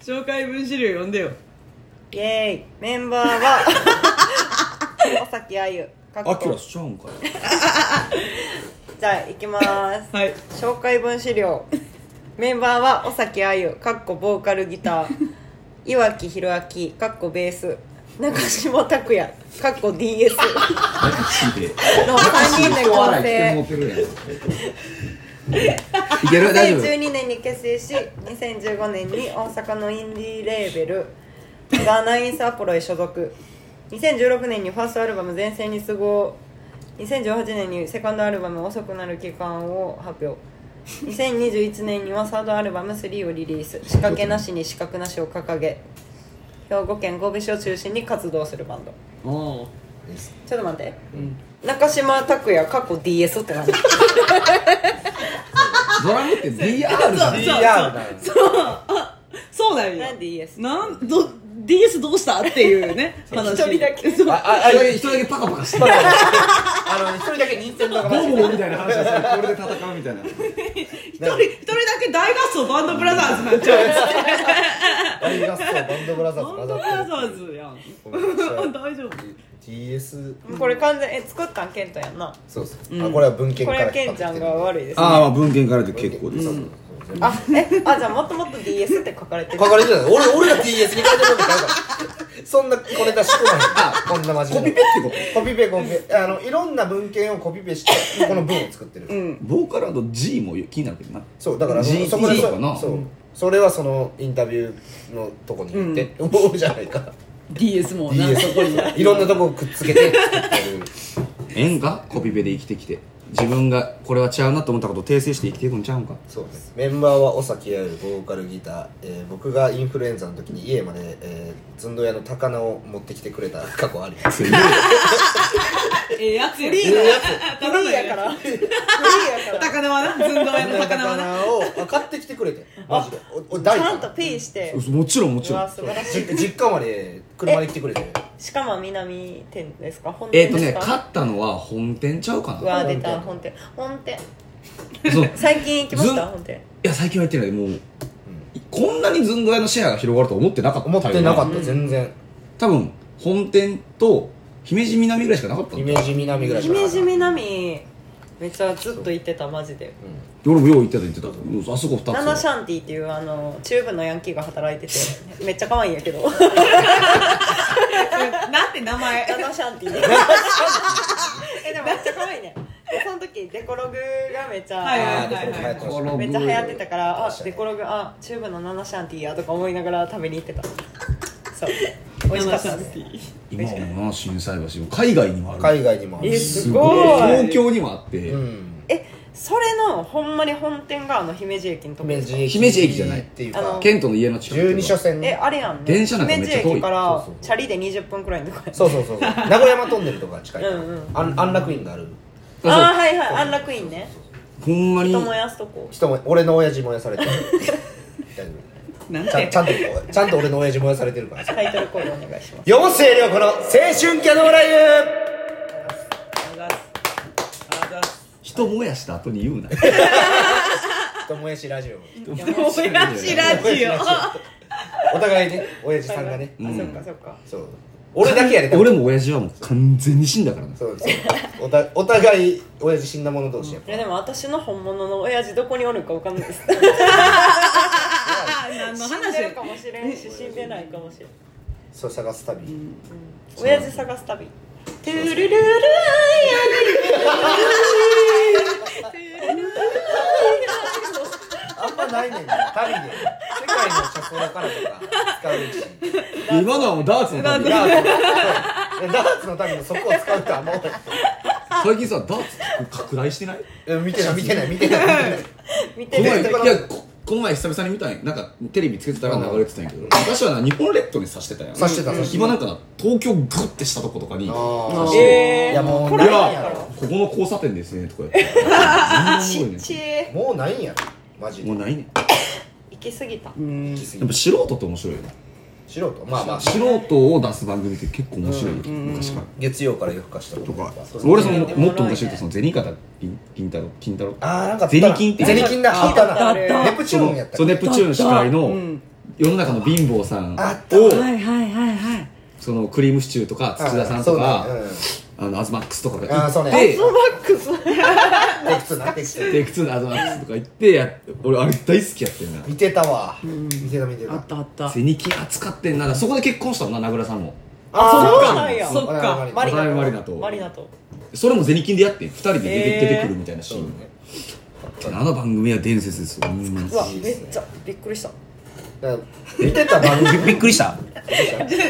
紹介文資料読んでよ。イエーイ。メンバーは尾崎あゆ。かっこ。アキラしちゃうんかい。じゃあ行きます。はい。紹介文資料。メンバーは尾崎あゆ。かっこボーカルギター。岩城弘明。かっこベース。中島拓也。かっこ DS の3人で構成。ってるやんいける？大丈夫？2012年に結成し2015年に大阪のインディーレーベルザ・ナインスアポロへ所属。2016年にファーストアルバム「前線に都合」2018年にセカンドアルバム「遅くなる期間」を発表。2021年にはサードアルバム「3」をリリース。仕掛けなしに資格なしを掲げ。兵庫県神戸市を中心に活動するバンド。ちょっと待って、中島拓也かっこ DS って何 ドラムって DR だ。ね DR だ。そう。なんや。なんで DS なんど DS どうしたっていうね 話。一人だけ。そう。あああ一人だけ一人だけ。パカパカしてる。あの一人だけ任天堂がボ話ンボンみたいな話をする。これで戦うみたいな。一人一人だけ大合奏バンドブラザーズなんちゃう大合奏バンドブラザーズバンドブラザーズ。やん大丈夫？TS これ完全え作ったんケントやんな。そうそう、あこれは文献これからはケンちゃんが悪いですね。ああまあ文献からで結構です、そあえあじゃあもともと DS って書かれてる。書かれてない俺俺が TS に書いてるわけちゃうから。そんな小ネタしてこない。こんな真面目コピペってこコピペコピペ。あのいろんな文献をコピペしてこの文を作ってる、うん。とボーカルの G も気になるけどな。そうだからそ GT そこでそかな。そう。それはそのインタビューのとこに行って、思うじゃないか。DS もな DS そこに。いろんなとこをくっつけて作ってる。縁かコピペで生きてきて自分がこれは違うなと思ったことを訂正して生きていくんちゃうんか？そうです。メンバーは尾崎あゆボーカルギター、えー僕がインフルエンザの時に家まで、えー、ずんど屋の高菜を持ってきてくれた過去あります。ええやつやフリーええやつフリーやから。フリーやから。高菜はなずんどうやの高菜はな。高菜を買ってきてくれてマジで。おお大ちゃんとペイして。もちろんもちろん。素晴らしい。実実家まで車で来てくれて。しかも南店ですか？本えっ、とね店ですか、買ったのは本店ちゃうかな。うわ出た本店。本店。そう。最近行きました？ずん。本店。いや最近は言ってない。もう、こんなにずんどやのシェアが広がると思ってなかった。思ってなかたった全然。多分本店と姫路南ぐらいしかなかったんだイメージ南ぐらいしかなかった。姫路南めっちゃずっと行ってたマジで。俺もよう言ってた言ってた。うんあそこ2つナナシャンティっていうあの中部のヤンキーが働いてて めっちゃ可愛いんやけど。なんて名前？ナナシャンティえでもめっちゃ可愛いね。でその時デコログがめっちゃ、はいはいあーでこれ流行ってましためっちゃ流行ってたからあデコログあ中部のナナシャンティやとか思いながら食べに行ってたそう美味しかったです。今もな心斎橋海外にもある。海外にもある。えしすごい。東京にもあって、うん。えそれのほんまに本店があの姫路駅のとこ姫ですか？路駅。姫路駅じゃないっていうあのかケントの家の近く12車線。えあれやんね。電車なんかめっちゃ遠い。姫路駅からそうそうチャリで20分くらいのとこやそうそうそう。名古屋トンネルとか近いから。うんうん安安楽院がある。ああーはいはい。安楽院ね。ほんまに。人燃やすとこ。人も俺の親父燃やされて なん夫ちゃんてちゃんとちゃんと俺の親父燃やされてるから。タイトルコールお願いします。四世涼子の青春キャノーライ人燃やした後に言うな。ブ人燃やしラジオ。もやしラジオ。お互いね親父さんがね。あそっかそっか。そう。俺だけやで多分。俺も親父はもう完全に死んだからな。そうそう。おたお互い親父死んだ者同士やっいやでも私の本物の親父どこにおるかわかんないです。あ何の死ん話でるかもしれんし死んでないかもしれん。そう探す旅親父探す旅。トゥルルルルあんまないねんな旅で世界のチョコラからとか使うし今のはもうダーツの旅ダーツそうダーツの旅のそこを使うとは思う最近さダーツ拡大してないえ見てない見てない見てない見てないいやここの前久々に見たんやなんかテレビつけてたら流れてたんやけど昔はな日本列島に刺してたやん。刺してた刺してた。今なんかな東京グッてしたとことかにあ刺ーしてえー。いやもうこいれなんやろ。やここの交差点ですねとか言ってもうないんやろマジで。もうないね。行き過ぎた。やっぱ素人って面白いよね素人。まあまあ。素人。を出す番組って結構面白いよ。昔から。月曜から夜更かしととか。俺そのでももっと昔言うとその銭形金太郎金太郎。あーなんかゼニキンってゼニキンだ。ああった。なあった。ネプチューンやったそうネプチューン司会のうん。世の中の貧乏さんをはいはいはいはい。そのクリームシチューとか土田さんとか、あのアズマックスとかがあそうね。行って、マックス。テイク2なテイク2テイク2のアズマックスとか行ってや俺あれ大好きやってんな。見てたわ。見てた見てあったたあった。背に気扱ってんなそこで結婚したもんな名倉さんも。あそっか。なんや。そっか。マリナと。マリナとマリナと。それも銭金でやって2人で出て,、へー出てくるみたいなシーン。ねあの番組は伝説ですよ。うんうわめっちゃびっくりしただから見てた番組。びっくりした。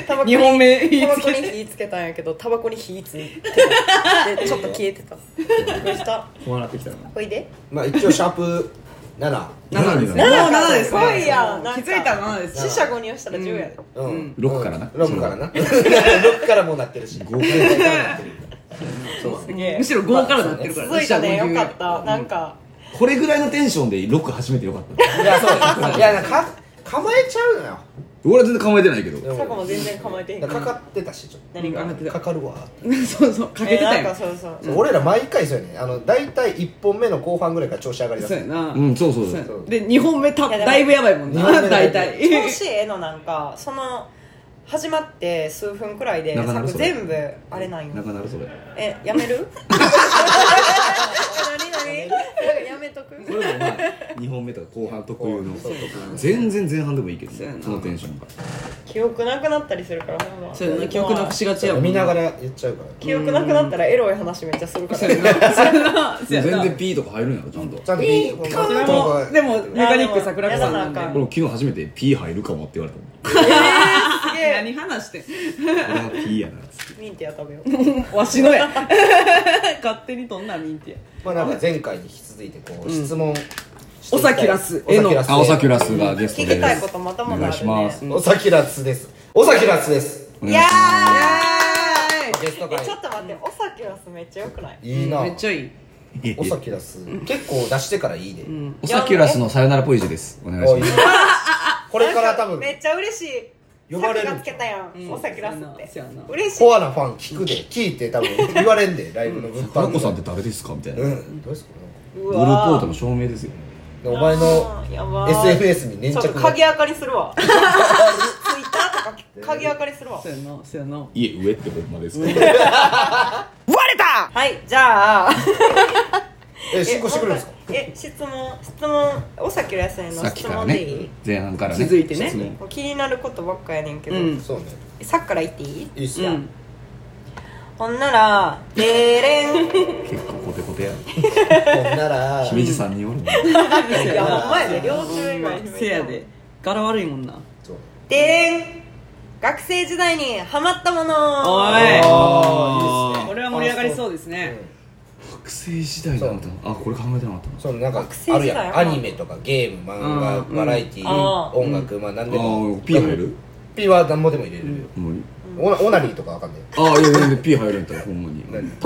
タバコに二本目タバコに火つけたんやけどタバコに火ついてでちょっと消えてた。びっくりした。笑ってきたなほいで。まあ一応シャープ7 7にもうなる7ですいやんなんか。気づいたら7です四捨五入したら10やで。うん。6からな。6からな。6 からもうなってるし。豪快そう。すげえ。むしろ5からなってるから続いたね。よかった。なんか。これぐらいのテンションで6初めてよかった。いやそう。いやなんか構えちゃうのよ。俺は全然構えてないけど。でも。坂も全然構えてへん。かかってたしちょっ何がかかってとかかるわそうそうかけてたよ。えーなんかそうそう。そう俺ら毎回そうやねあの大体1本目の後半ぐらいから調子上がりだす。そうやな。うんそうそうそそう。うそうで2本目ただいぶやばいもんな大体。調子ええのなんかその始まって数分くらいで全部あれなんよ。なかなるそれ。えやめる？やめとく。これもまあ2本目とか後半特有の全然前半でもいいけどそのテンションが。記憶なくなったりするからほんまそうやな記憶なくしがちやもん見ながら言っちゃうから。記憶なくなったらエロい話めっちゃするから。そうやな。そうやな。そうやな全然 P とか入るんやろちゃんと。ちゃんとピーこうそれこもう。でもメカニック桜子さん。なん。昨日初めて P 入るかもって言われたもん。え何話してん。俺は P やなっつって。ミンティア食べよう。わしのや。勝手に飛んだミンティまあなんか前回に引き続いてこう質問オサキュラスへのオサキュラスあオサキュラスがゲストで聞きたいことまたまお願いします。オサキュラスです。オサキュラスです。いやいしーゲスト会。えちょっと待ってオサキュラスめっちゃよくない？いいな。めっちゃいい。オサキュラス。結構出してからいいで。うんオサキュラスのさよならポイジです。お願いします。これから多分。めっちゃ嬉しい呼ばれるさっきがつけたやん、うん。オサキュラスって。そうやな。嬉しい。コアなファン聞くで。聞いて多分言われんでライブの物販花子さんって誰ですか？みたいな。ブルうん。どうですか？うー。ポートの証明ですよお前のやばい SNS に粘着ちょっと鍵明かりするわ。ツイッターとか鍵明かりするわ。そうやなそうやな。家上ってほんまですか？はいじゃあえ進行してくれるんですか？え質問質問おさきらのさっき質からね問でいい、前半からね。続いてね。質問もう気になることばっかやねんけど、うん。そうねさっきから言っていい？いいっすよ。うん。ほんならでーれん。結構コテコテや。ほんなら姫路さんによるいやほんまやで。両せやで。柄悪いもんな。そうでーれん。学生時代にハマったもの。おい。あーいいっすね。これは盛り上がりそうですね学生時代だなあこれ考えてなかったなそうなんかあるやん。アニメとかゲーム漫画、うんバラエティー、音楽、まあ何であもー P 入る？P は何もでも入れるうオナオナニーとかわかんない。ああいや全然 P 入るんだったらほんまに。何？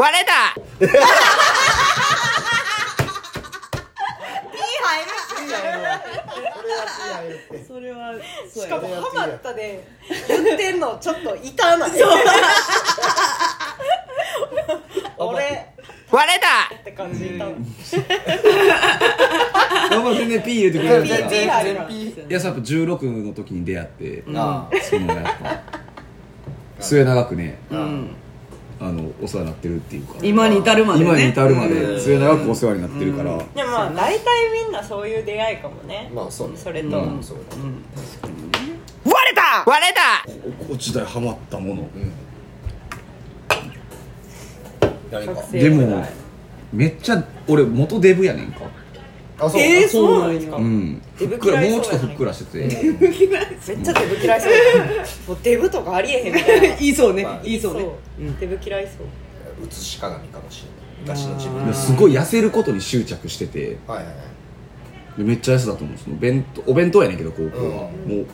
それはしかもハマったで。言ってんのちょっと痛ない 俺。割れた。って感じ。痛いあん。ま全然 P 入れてくれる。か P ら P い入るからやさやっぱ16の時に出会って。あそのやっぱ末永くねうん。あのお世話になってるっていうか。今に至るまでね。今に至るまでうん。末永くお世話になってるから。うん。でもまあ大体みんなそういう出会いかもね。まあそうね。それと、うんそうだうん。高校時代ハマったもの。うんでもめっちゃ俺元デブやねんか。あそう。えー、そそううなんんですか、うん。デブふっくら嫌いそうもうちょっとふっくらしてて。めっちゃデブ嫌いそうもうデブとかありえへんみたいな。言いそうね。まあ言いそうね。そう。デブ嫌いそう。写し鏡かもしれない昔の自分あーすごい痩せることに執着してて。はいはいはい。でめっちゃ痩せたと思う。その弁当お弁当やねんけど高校は、うん。もう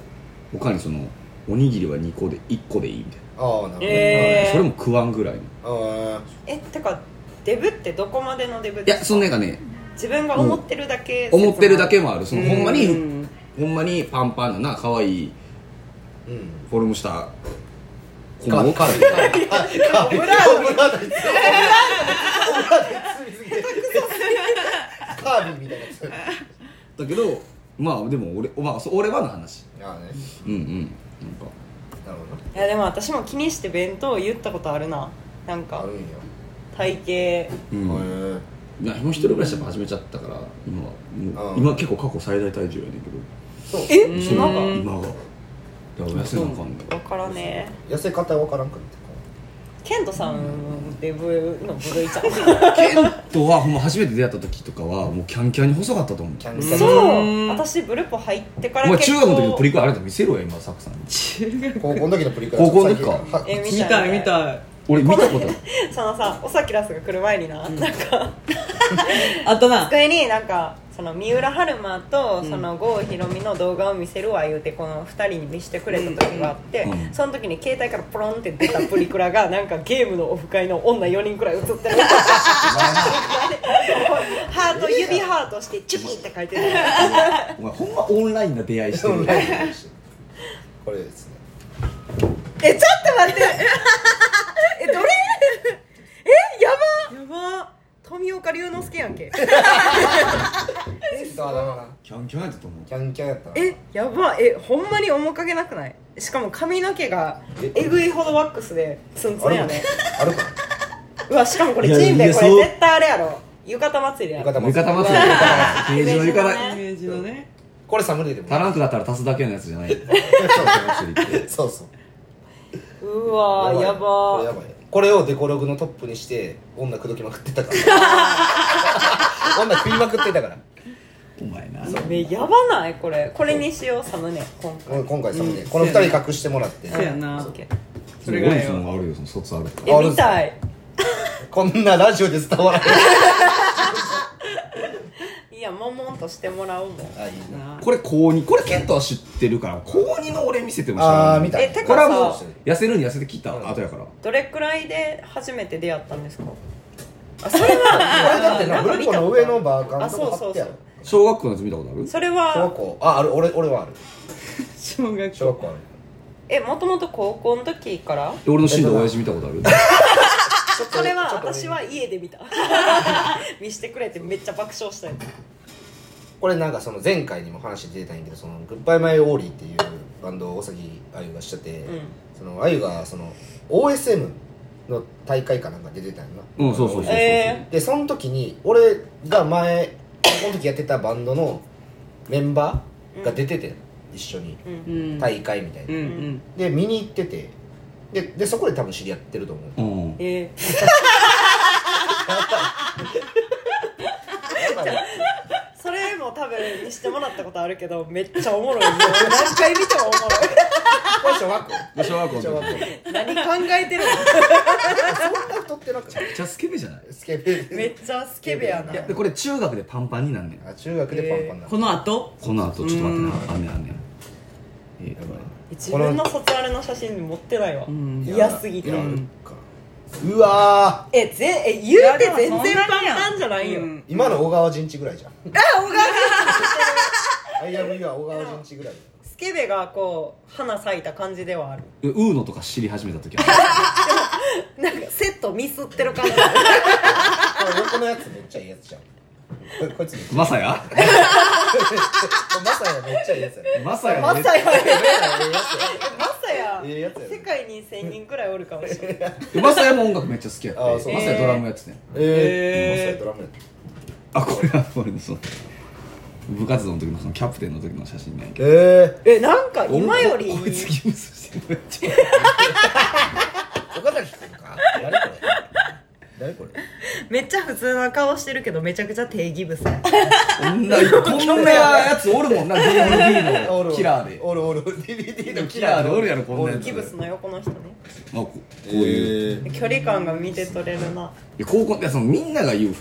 他にそのおにぎりは2個で1個でいいみたいああなるほど、えー。なそれも食わんぐらいの。あえてかデブってどこまでのデブいやですか？そのなんかね。自分が思ってるだけ、思ってるだけもある。そのほんまにうん。ほんまにパンパンなな可愛いーうん。フォルムした子カービィもおったカービィカービィカービィオブラートオブラートにオブラートに包みすぎてカービィみたいなやつだけどまあでも俺,、まあ、そう俺はの話ああねうんうんなんかなるほど。いやでも私も気にして弁当言ったことあるな。なんかあるんや。体型。うん。へいや今一人暮らしやっぱ始めちゃったから今はもう今結構過去最大体重やねんけそう。え？ど今が？今が。だから痩せなあかんねん。分からねえ。痩せ方わからんくってケントさんデブの部類ちゃんケントはほんま初めて出会った時とかはもうキャンキャンに細かったと思う。キャンキャンそう。私ブルポ入ってからお前中学の時のプリククラあれだ見せろよ今サクさんに。中学高校の時のプリクラ。高校の時かはえ見たい見たい俺見たことある。そのさおさきらすが来る前にな、なんかあとな机になんかその三浦春馬とその郷ひろみの動画を見せるわ言うてこの2人に見せてくれた時があって、その時に携帯からポロンって出たプリクラがなんかゲームのオフ会の女4人くらい写ってる。ハート指ハートしてチュキって書いてるお前ほんまオンラインな出会いしてる。これですねえちょっと待って。えどれ？えやば。やば富岡龍之介やんけ。だからキャンキャンやったと思う。キャンキャンやったな。えやばえほんまに面影なくない？しかも髪の毛がええぐいほどワックスでツンツンやね。あるか？うわしかもこれジンベエこれ絶対あれやろ。浴衣祭りやろ。浴衣浴衣祭り。刑事の浴衣イメージのね。これサムネイルでも。足らんくなったら足すだけのやつじゃない。そうそう。うわやばやばいこれをデコログのトップにして女口説きまくってたから。女食いまくってたから。お前な。めやばない？これ。これにしようサムネ。今回。今回サムネ。うん。この二人隠してもらって。そうやな。それがあるよその卒あるからえ見たい。こんなラジオで伝わらない いやもんもんとしてもらおうもん。あいいな。なこれ高2これケントは知ってるから高2の俺見せてもあー見た。えてこれはもうかさ痩せるに痩せてきたうん。後やから。どれくらいで初めて出会ったんですか？あそれこれはだってなブルコの上のバーカンあとそうそうそう。か貼ってやろ小学校のやつ見たことある？それ小は学校。あある。俺俺はある。小学校。小学校ある。えもともと高校の時から？俺の死んだ親父見たことある？それは私は家で見た。見してくれてめっちゃ爆笑したよこれなんかその前回にも話出てたんやけどそのグッバイマイオーリーっていうバンドを大崎あゆがしてて、うん。そのあゆがその OSM の大会かなんか出てたんやな。うんそうそうそうそうえでその時に俺が前この時やってたバンドのメンバーが出てて、一緒にうん。うん大会みたいな、うんうん。で見に行っててででそこで多分知り合ってると思う。うん。えそれ も多分見してもらったことあるけどめっちゃおもろい。もう何回見てもおもろこれ 小学校で小学校何考えてるの？そんな太ってなくてめっちゃスケベじゃない？スケベめっちゃスケベやな。でこれ中学でパンパンになんねん。あ中学でパンパンなこの後？この後ちょっと待ってな。あんねんあんねん。えー自分の卒アルの写真持ってないわ。うん。嫌すぎてうわえぜえ言うて全然パンパンじゃないよ、うん。ー今の小川陣地ぐらいじゃん。あ小川アイアムユア小川陣地ぐらいスケベがこう花咲いた感じではある。ウーノとか知り始めた時は なんかセットミスってる感じ。これ横のやつめっちゃいいやつじゃんここいつマサヤ？まさやめっちゃいいやつやマサヤ？めマサヤめっちゃええやマサヤええやつや世界に1000人くらいおるかもしれないマサヤも音楽めっちゃ好きやって。あそう。マサヤドラムやってええー。えマサヤドラムやった。あこれは俺のその部活動の時のそのキャプテンの時の写真なんやけど。ええなんか今よりおこいつギブスしてるめっちゃー、岡崎君か誰これ誰これめっちゃ普通な顔してるけどめちゃくちゃ定義ブスこんなこんなやつおるもんな DVD のキラーで。おるおる DVD のキラーでおるやろこんなやつ。ギブスの横の人ね。あここういう、距離感が見て取れるな。いや高校いやそのみんなが言う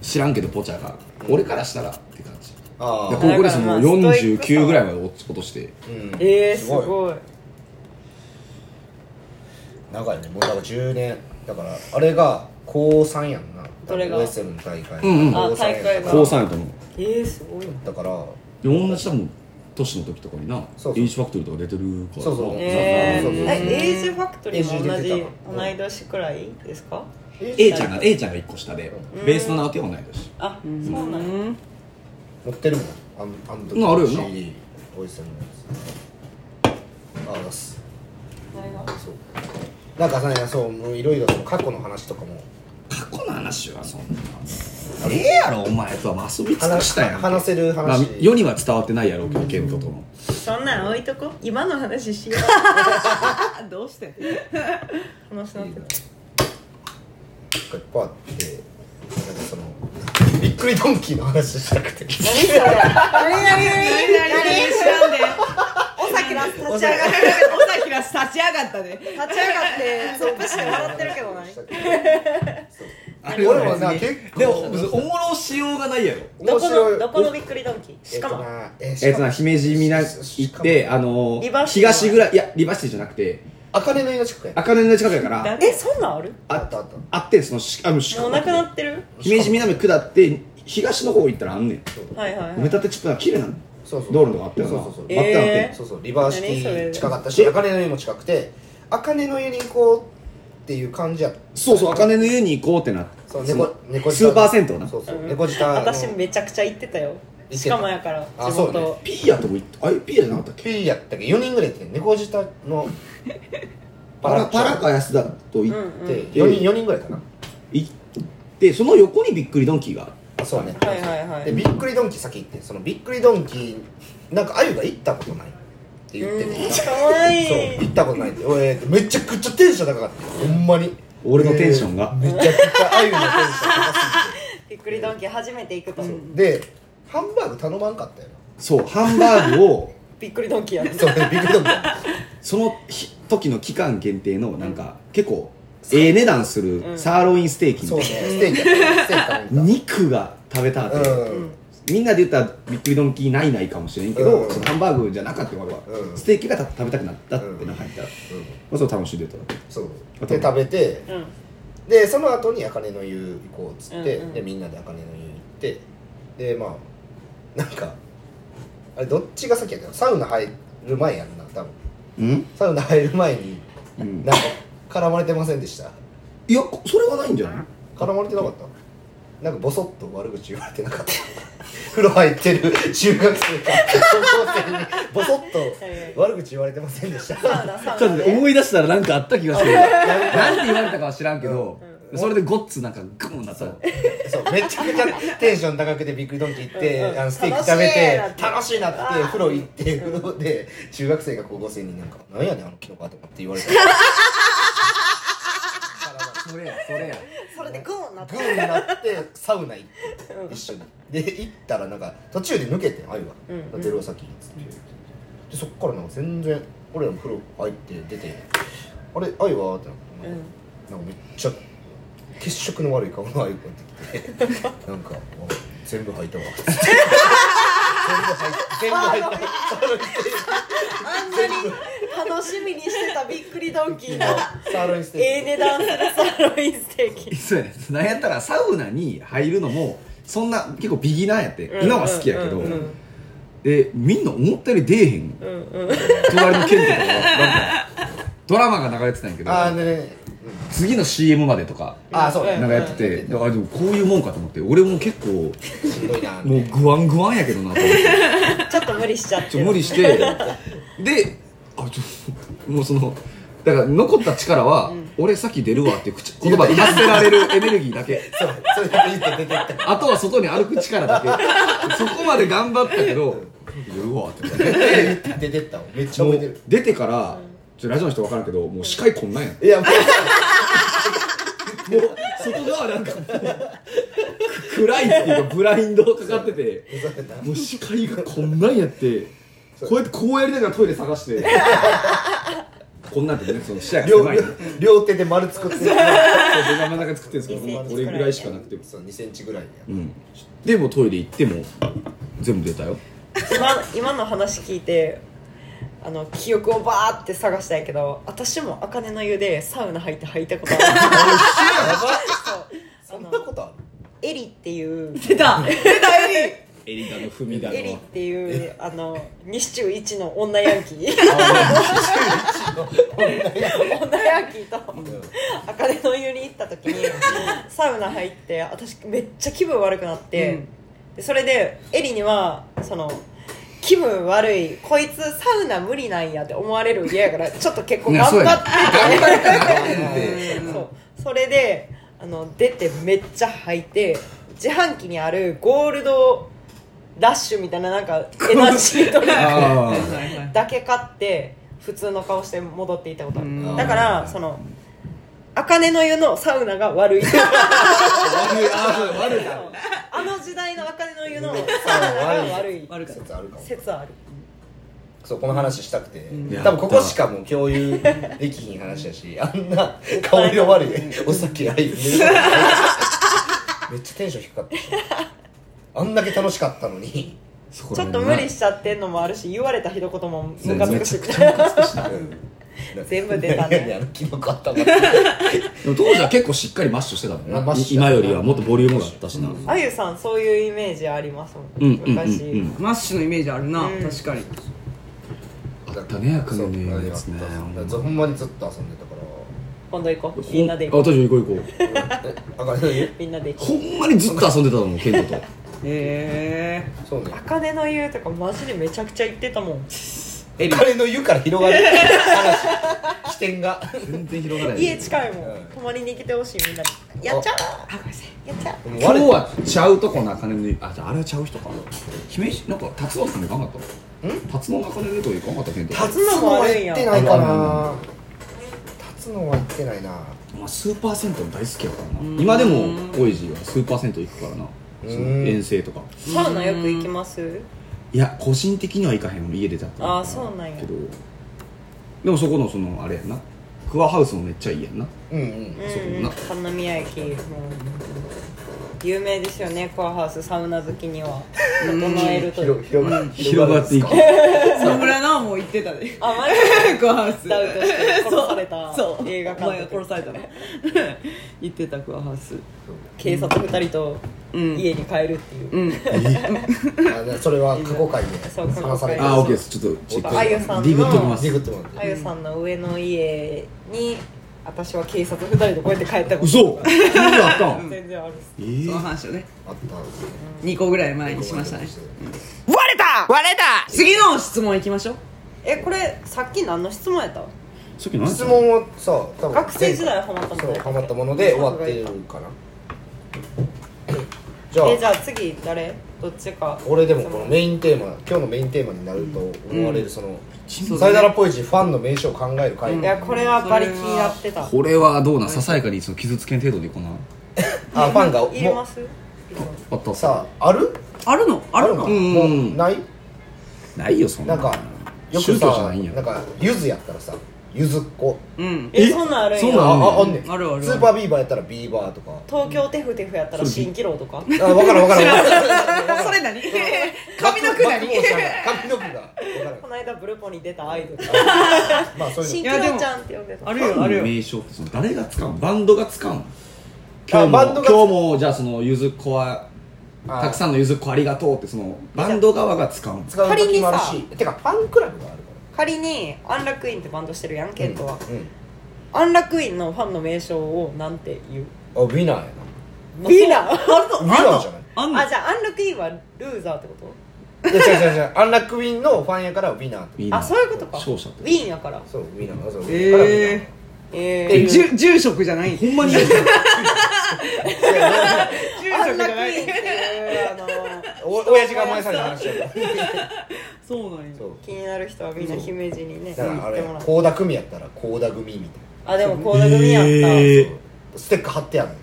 知らんけどポチャが。俺からしたらって感じ。あ高校でそのだからまあストイックさは。49ぐらいまで落として。うん。えー、すごい。長いね。もうだから10年。だからあれが高3やんな。どれが？OSM の大会。うんうん。あ高三やん大会が。高3やと思う。えー、すごいな。だからで同じ多分年の時とかになそうそう。H ファクトリーとか出てるからそうそう。えそうそうそうエイジファクトリーも同じエイジ出てた同い年くらいですか A ちゃんが A ちゃんが1個下でうんベースの直樹は同い年あ、うん。そうなんや持ってるもん。あんあんうんあるよな。CD おじさんのやつ。あありますそう。なんかさねそうもういろいろ過去の話とかも過去の話はそんなええやろお前とは遊び尽くしたやん話せる話。まあ、世には伝わってないやろうけどケントとも。そんなん置いとこ？今の話しよ どうして？う話なっていっぱいあってなんかそのびっくりドンキーの話したくて。何それ？何？何？何？何？々知らんでおさきら立ち上がっおさきら立ち上がったで立ち上がってツップして笑ってるけど何あれ俺もな結構。でもおもろしようがないやろ。どこのどこのびっくりドンキー？しかも。えっとな姫路みな行ってあの。東ぐらいいやリバーシティじゃなくて。茜の命近くや赤根の近くやから。えそんなんある？あったあった。あってそのしあのしもうなくなってる？姫路南下って東の方行ったらあんねん。はいはいはい。埋め立てチップが綺麗なのそうそう。道路とかあったよなそうそうそう。あったあってえー。そうそうリバーシテ何それィ近かったし茜の湯も近くて茜の湯に行こうっていう感じやそうそう茜の湯に行こうってなってそうその猫猫スーパー銭湯な。そうそう。うん。猫舌の。私めちゃくちゃ行ってたよ。しかもやから地あそうね。元。ピーヤとも行った？あれピーヤじゃなかったっけ？ピーやったっけ？4人ぐらいいて猫舌の。パラパラか安田と行っうんでうん。4人四人ぐらいかな。行ってその横にびっくりドンキーがあるあそうね。はいはいはい。でびっくりドンキー先行ってそのびっくりドンキーなんかあゆが行ったことないって言ってて。うんかわいい。そう行ったことないって。俺めちゃくちゃテンション高かった。ほんまに。俺のテンションが？めちゃくちゃあゆのテンション高すびっくりドンキー初めて行くと。ぎてでハンバーグ頼まんかったよ。そうハンバーグをびっくりドンキーやねなそうびっくりドンキーその日時の期間限定のなんか結構ええ値段するサーロインステーキみたそういなね。ステーキやったステーキ頼んだ肉が食べた後、うん。みんなで言ったらびっくりドンキーないないかもしれんけど、うん。そのハンバーグじゃなかった俺は、うん。ステーキがた食べたくなったってうんなんか入ったら、うん。まあ、そう楽しんでた。そう。で食べてうん。でその後に茜の湯行こうっつって、うんうん。でみんなで茜の湯行ってでまあなんかあれどっちが先やったの？サウナ入る前やんな多分。うん？サウナ入る前にうん。なんか絡まれてませんでした？いやそれはないんじゃない？絡まれてなかった？なんかボソッと悪口言われてなかった？風呂入ってる中学生か高校生にボソッと悪口言われてませんでした？ちょっと思い出したらなんかあった気がする。なんて言われたかは知らんけど、それでゴッツなんかグーンなった。そう。めちゃくちゃテンション高くてびっくりドンキー行って、うん。うんあのステーキ食べて楽楽しいなって風呂行って風呂で中学生が高校生になんか「何やねんあのキノコ頭」って言われてそれやそれや。それでグーンなって。グーになってサウナ行って一緒に。で行ったらなんか途中で抜けてあゆがうん。うん「出るお先」っつって。でそっからなんか全然俺らも風呂入って出て「あれあゆは?」ってなって、うん。なんかめっちゃ血色の悪い顔のあゆが出てきて なんかあ「全部吐いたわ」っつって全部吐いた。全部吐いた。あんなに楽しみにしてたびっくりドンキー。の サーロインステーキ。ええ値段するサーロインステーキ。そうやね。なんやったらサウナに入るのもそんな結構ビギナーやって、うん今は好きやけど、うんうん。でみんな思ったより出えへん。うんうん。隣の県とかがなんかドラマが流れてたんやけどああでね、次の CM までとかああそうね。なんかやってて、あでもこういうもんかと思って俺も結構しんどいなもうグワングワンやけどなと思って。ちょっと無理しちゃってちょ無理して。であちょもうそのだから残った力は、俺先出るわっていう口言葉で発せられるエネルギーだけ。そうそれだけ言って出てった。あとは外に歩く力だけ。そこまで頑張ったけど出るわって言って出てったわ。めっちゃも覚えてる。う出てから、ちょラジオの人分からんけどもう視界こんなんやん。いやもう。もう外側なんかもう暗いっていうかブラインドかかっててもう視界がこんなんやってこうやってこうやりながらトイレ探して。こんなんってねその視野が両狭いね両手で丸作ってる。そう。僕が真ん中作ってるんですけどこれぐらいしかなくてそう2センチぐらいやうん。でもトイレ行っても全部出たよ。今今の話聞いてあの記憶をバーって探したんやけど私も茜の湯でサウナ入って入ったことある。そう。そんなことある？エリっていう。出た。出たエエリだの踏みだの。エリっていうあの西中一の女ヤンキー。女ヤンキー。と茜の湯に行った時にサウナ入って私めっちゃ気分悪くなって、でそれでエリにはその気分悪いこいつサウナ無理なんやって思われる嫌やからちょっと結構頑張って。て。そう。それであの出てめっちゃ吐いて自販機にあるゴールドラッシュみたいななんかエナジードリンクあはいー。はいはいだけ買って普通の顔して戻っていったことあうん。るだからその茜の湯のサウナが悪い。悪い。あー悪い。あの時代の茜の湯のサウナが悪い。悪かった説あるかも。説ある。そうこの話したくて、ん。多分ここしかもう共有できひん話やしあんな香りの悪いお酒あい。めっちゃテンション低かったしあんだけ楽しかったのに、そこちょっと無理しちゃってんのもあるし言われた一言もムカつくし。めちゃくちゃムカつくし。な 全部出たね。何あのキノコ頭でも当時は結構しっかりマッシュしてたもんな。マッシュ今よりはもっとボリュームがあったしな。あゆさんそういうイメージありますもん。うんうんうん昔、うん。マッシュのイメージあるな、うん。確かに。あったね茜そうのやつね。ほんまにずっと遊んでたから。今度行こう。みんなで行こあ私も行こう行こう。えあかんねうみんなで行こほんまにずっと遊んでたもんケントとへえそうね。う茜の湯とかマジでめちゃくちゃ行ってたもん。エリ彼の湯から広がる。話。視点が。全然広がらない。家近いもん。うん。泊まりに来てほしいみんなに。やっちゃう？あ。ごめんなさい。やっちゃう？今日はちゃうとこ中根のあじゃああれはちゃう人か姫路なんか辰野さん行かなかったん？辰野中根のとこ行かなかったケント辰野も行ってないかな。立つのは行ってないな。まあスーパー銭湯大好きやからな。今でもオイジーはスーパー銭湯行くからな遠征とか。サウナよく行きます？いや個人的には行かへん家出たからああそうなんや。けど。でもそこのそのあれやんな。クアハウスもめっちゃいいやんな。うんうん。うんうん。な神宮駅もう有名ですよねコアハウスサウナ好きには。整えると。広広が広がっていく。野村なもう言ってたで。あマジ？でクアハウス。ダウトして殺されたそう。映画お前が殺されたの。言ってたクアハウス。警察2人とうん。家に帰るっていう、うん。あねそれは過去回で話されてあーオッケーです。ちょっとチェックあゆさんのディグっときます。ディグってもらってあゆさんの上の家に私は警察2人でこうやって帰ったこと。嘘。そんなのあったん。全然あるえー。その話をねあったん。ですよ2個ぐらい前にしましたね。うん割れた！割れた！次の質問いきましょう。えこれさっき何の質問やった？さっき何質問はさ多分学生時代ハマったものそうハマったもので終わってるかなじゃあえじゃあ次誰？どっちか。俺でもこのメインテーマ今日のメインテーマになると思われるその、そうサイダラポイチファンの名称を考える会、いやこれはバリ気になってた。これはどうなん？ささやかにその傷つけん程度でいこうな。あファンがもいります？あった。うさあある？あるの？あるの？の？うん。もうない？ないよそんな。なんかよくさなんかゆずやったらさゆずっこ。うん。えそんなんあるんや。そんなんあああんねん。あるあるスーパービーバーやったらビーバーとか。東京テフテフやったら蜃気楼とか？あ分からん分からん。分からん。それ何？髪の毛何？髪の毛が。分からん。この間ブルポに出たアイドル まあそういうの。蜃気楼ちゃんって呼んでた。あるよ。あるよ。名称ってその誰が使うの？バンドが使うの？今日もバンドが今日もじゃあそのゆずっ子はあたくさんのゆずっ子ありがとうってそのバンド側が使うの。使う時もあるし。てかファンクラブがある。か仮にアンラックインってバンドしてるやんケントは、らうん。アンラックインのファンの名称をなんて言う？あウィナーやビナー？なウィナーじゃない？あんの？あじゃあアンラックインはルーザーってこと？いや違う違う違う。アンラックウィンのファンやからウィナーっていいなあそういうことか。勝者ってウィーンやから。そうウィナー。そう。えええ住住職じゃない？ほんまに。住職じゃない。クインっていうあのお親父が前された話やからそうなんや。そう。気になる人はみんな姫路にねだからあれ行ってもらって。倖田來未やったら倖田組みたいあでも倖田組やった、えー。なステッカー貼ってあるの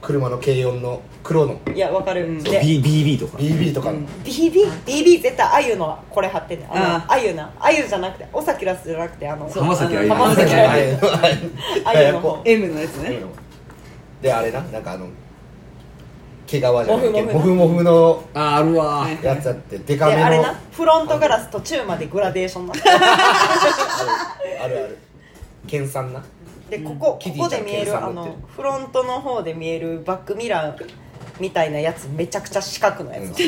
車の軽音の黒の。いやわかる、うん。で B- BB とか。BB とかの。BB? BB 絶対あゆのこれ貼ってんねん。あのああ。ゆな。あゆじゃなくて尾崎ラスじゃなくてあの浜崎あゆ。浜崎あゆ。あゆの方。M のやつね。であれななんかあの毛皮じゃないけどモフモフの。ああるわはいやつやってデでカめの。あれなフロントガラス途中までグラデーションな。あ るある。研鑽な？でここここで見えるあのフロントの方で見えるバックミラーみたいなやつめちゃくちゃ四角のやつ、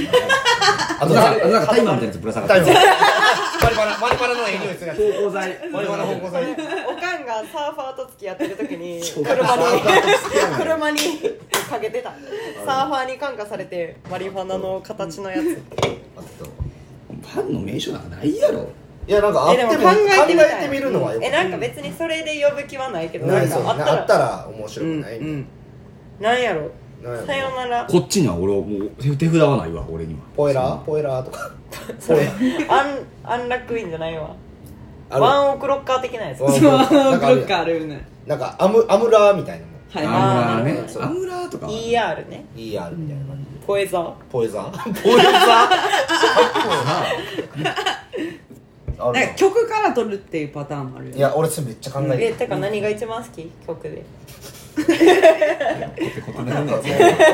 あとさ なんかタイマーみたいなやつぶら下がって。るタイマー。マリマラマリマラのするやつ芳香剤マリマラ芳香剤おかんがサーファーと付き合ってる時に車に車にかけてた。サーファーに感化されてマリファナの形のやつ。あったわファンの名称なんかないやろ。いやなんかあってもえでも考えてみるのはよくえなんか別にそれで呼ぶ気はないけどなんかあったあったらら面白くない、うんなん。やろなんやろさよなら。こっちには俺はもう手手札はないわ俺には。ポエラー？ポエラーとか。ポエラー。アンアンラックインじゃないわ。ある。ワンオクロッカー的なやつ。ワンそう。なんかあるやん。クロッカーあるよね。なんかアムアムラーみたいなもん。はいアムラーね。そう。アムラーとかは ER ね。ER みたいな感じ。ポエザー。ポエザー。ポエザー？あるなんか曲から撮るっていうパターンもあるよね。いや俺それめっちゃ考えてえてか何が一番好き？曲で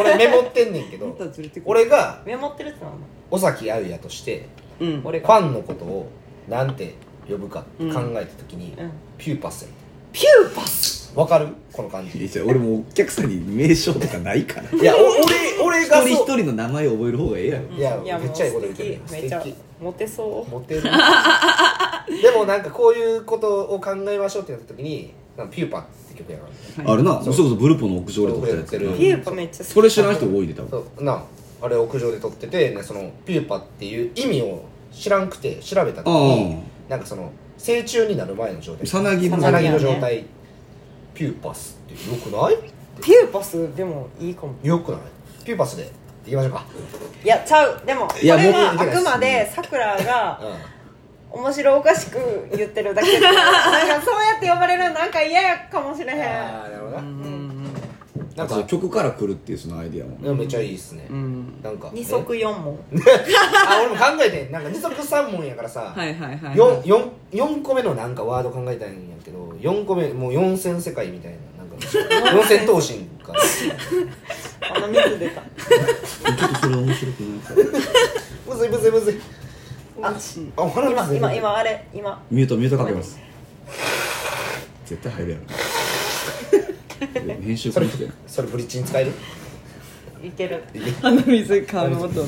俺メモってんねんけど俺がメモってるってなの尾崎あゆやとしてうん。俺がファンのことをなんて呼ぶか考えた時に、うん。ピューパスやピューパス？わかる？この感いじやじゃあ俺もうお客さんに名称とかないから。いやお俺俺一がそう。人一人の名前を覚える方がええやろいやめっちゃいいこと言ってる素敵めっちゃ素敵。モテそう。モテる。でもなんかこういうことを考えましょうってなった時にピューパって曲やから。あれなそそうれこそブルポの屋上で撮ったやつそうなピューパめっちゃ好き。それ知らない人多いで多分。そうなあれ屋上で撮ってて、ね、そのピューパっていう意味を知らんくて調べた時になんかその成虫になる前の状態。さなぎのさなぎの状態、ピューパスってよくない？ピューパスでもいいかも。よくない？ピューパスで。いきましょうか。いやちゃう。でもこれはあくまでさくらがう面白おかしく言ってるだけで なんかそうやって呼ばれるのなんか嫌やかもしれへん。んああなるほどな、なんか曲から来るっていうそのアイディアも。でもめっちゃいいっすね、うん。なんか二足四問 あ俺も考えてん。なんか二足三問やからさ、はいはいはい四四四個目のなんかワード考えたんやけど4個目もう四千世界みたいななんか 四千頭身か。あの水出た。ちょっとそれ面白くないからむずいむずいむずいああ鼻今水今今あれ今。ミュートミュートかけます。絶対入るや。ろ 編集それこれして。それブリッジに使える？いける。鼻水買う音な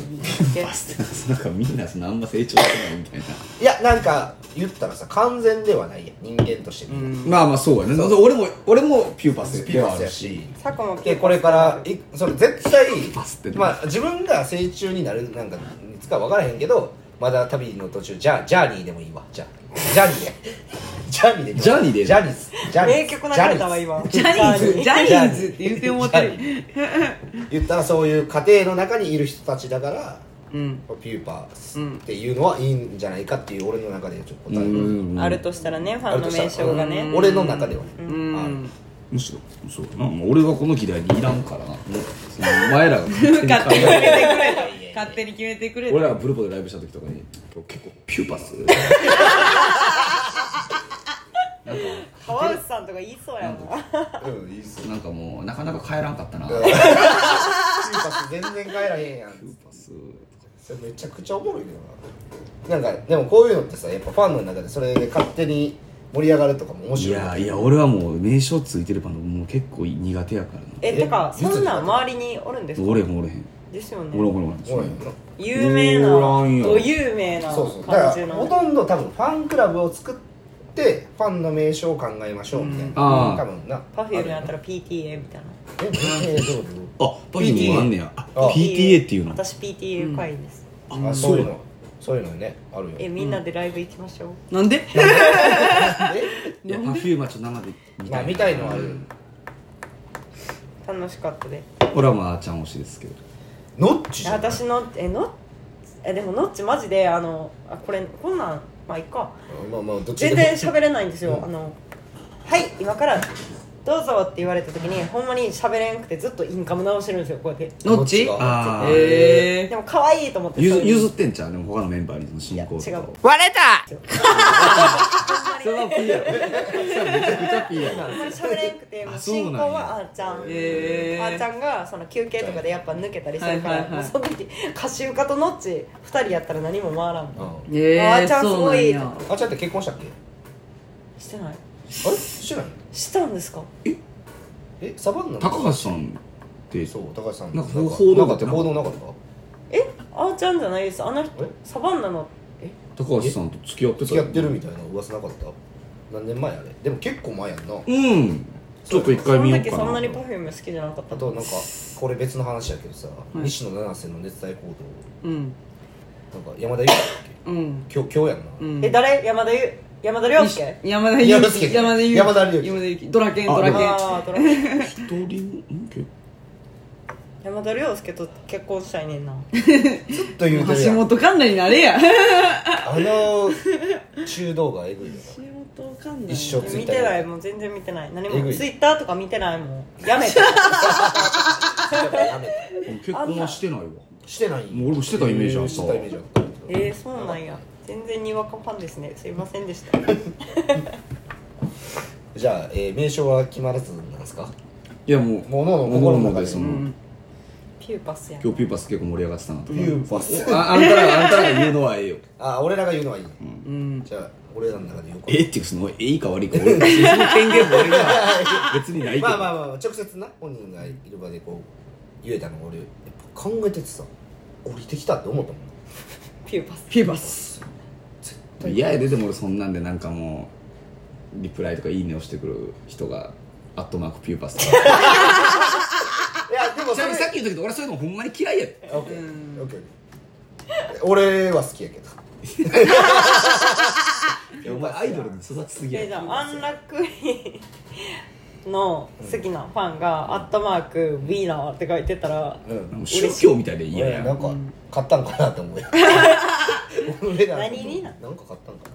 んかみんなそのあんま成長してないみたいな。いやなんか言ったらさ完全ではないやん。人間としてまあまあそうやね。俺も俺もピューパスピューパスやではあるししさこもこれからいそれ絶対まあ自分が成虫になるなんかいつか分からへんけどまだ旅の途中じゃあジャーニーでもいいわ。じゃあジャーニーで。ジャーニーでジャーニーで。いいジャーニーズジャーニーズ名曲流れたわ今。ジャニーズジャニーズって言ってもってる。言ったらそういう家庭の中にいる人たちだからうん。ピューパスっていうのはいいんじゃないかっていう俺の中でちょっと答え。あるとしたらねファンの名称がね。うん。俺の中ではね。うんむしろ。そう。やな俺はこの議題にいらんからな。お前らが勝手に決めてくれい勝手に決めてくれ俺らがブルポでライブした時とかに結構ピューパス。川内さんとか言いそうやもん。なんかもうなかなか帰らんかったな。ピュピューーパス全然帰らへんやん。パス。それめちゃくちゃおもろいけどな。なんかでもこういうのってさやっぱファンの中でそれで勝手に盛り上がるとかも面い白い。やいや俺はもう名称ついてるバンドもう結構苦手やからな。えてかえそんなん周りにおるんですか？俺もおれへんですよね。おれへんおい有名なおらんよ。ど有名なそうそう。だからほとんど多分ファンクラブを作ってファンの名称を考えましょうみたいな、多分な。パフュームやったら PTA みたいな。ええどうぞあパフィーもあんねや。ああ PTA っていうの？私 PTA 会員です。あそういうのそういうのねあるよ。えみんなでライブ行きましょう。なんで？いやパフュームはちょっと生で見たい。まあ見たいのはある。楽しかったで。俺はまああーちゃん推しですけど。ノッチじゃん私のえのえでもノッチマジであのあこれこんなんまあいっか。まあまあどっちでも。全然喋れないんですよ、あのはい今からどうぞって言われた時にほんまに喋れんくてずっとインカム直してるんですよこうやって。どっち？どっちが。あー。えでも可愛いと思ってゆずそういう。譲ってんちゃう？でも他のメンバーにその進行違う。割れた。それはピーやろ。それはめちゃくちゃピーやろ。ほんまに喋れんくてもうあそうなんや進行はあーちゃん、へーあーちゃんがその休憩とかでやっぱ抜けたりするから、はいはいはい。もうその時歌集家とノッチ2人やったら何も回らんうん。えあーちゃんすそうごいなんや。あちゃんって結婚したっけ？してない。あれ？してないしたんですか？え？サバンナ高橋さんってそう高橋さん。なんか報道なかった報道なかった？え？あーちゃんじゃないです。あの人え？サバンナのえ？高橋さんと付き合ってた付き合ってるみたいな噂なかった？何年前あれ？でも結構前やんな。うん。ちょっと一回見ようかな。そんなに Perfume 好きじゃなかった。あとなんかこれ別の話やけどさ、い。西野七瀬の熱帯行動。うん。なんか山田裕貴だっけ？うん。今日今日やんな、うん。え誰？山田ゆ山田涼介？山田裕山田裕山田裕貴山田裕貴山田裕貴ドラケンあドラケン。ああドラケン。一人ん？結山田涼介と結婚したいねんな。ずっと言うてるや橋ん本環奈になれや。あの中動画えぐいよ橋本環奈。一緒見てない。もう全然見てない。何も。えぐい。ツイッターとか見てないもん。やめたなだからやめた結婚はしてないわ。してない。もう俺もしてたイメージあったしてたイメージあった。えー、そうなんや全然にわかファンですね。すいませんでした。じゃあ、えー名称は決まらずなんですか？いやもうものの心の中で。そのうん。ピューパスや。ん今日ピューパス結構盛り上がってたなと。かピューパス。ああんたらあんたらが言うのはええよ。あ俺らが言うのはいい、うん。じゃあ俺らの中で言うかええっていうかそのええいか悪いか俺その権限も俺には別にないけど。まあまあまあまあ直接な。本人がいる場でこう言えたのが俺やっぱ考えててさ降りてきたって思ったもん。ピューパス。ピューバス嫌やででも俺そんなんでなんかもうリプライとかいいねをしてくる人がアットマークピューパスとか。いやでもちなみにさっき言ったけど俺そういうのほんまに嫌いや。でオッケーオッケー俺は好きやけど。いやお前アイドルに育ちすぎや。えじゃあ安楽院の好きなファンが「アットマークウィーナー」って書いてたらうん。宗教みたいで嫌や。いやなんか買ったんかなって思うよ 俺ら何にななんか買ったんかな？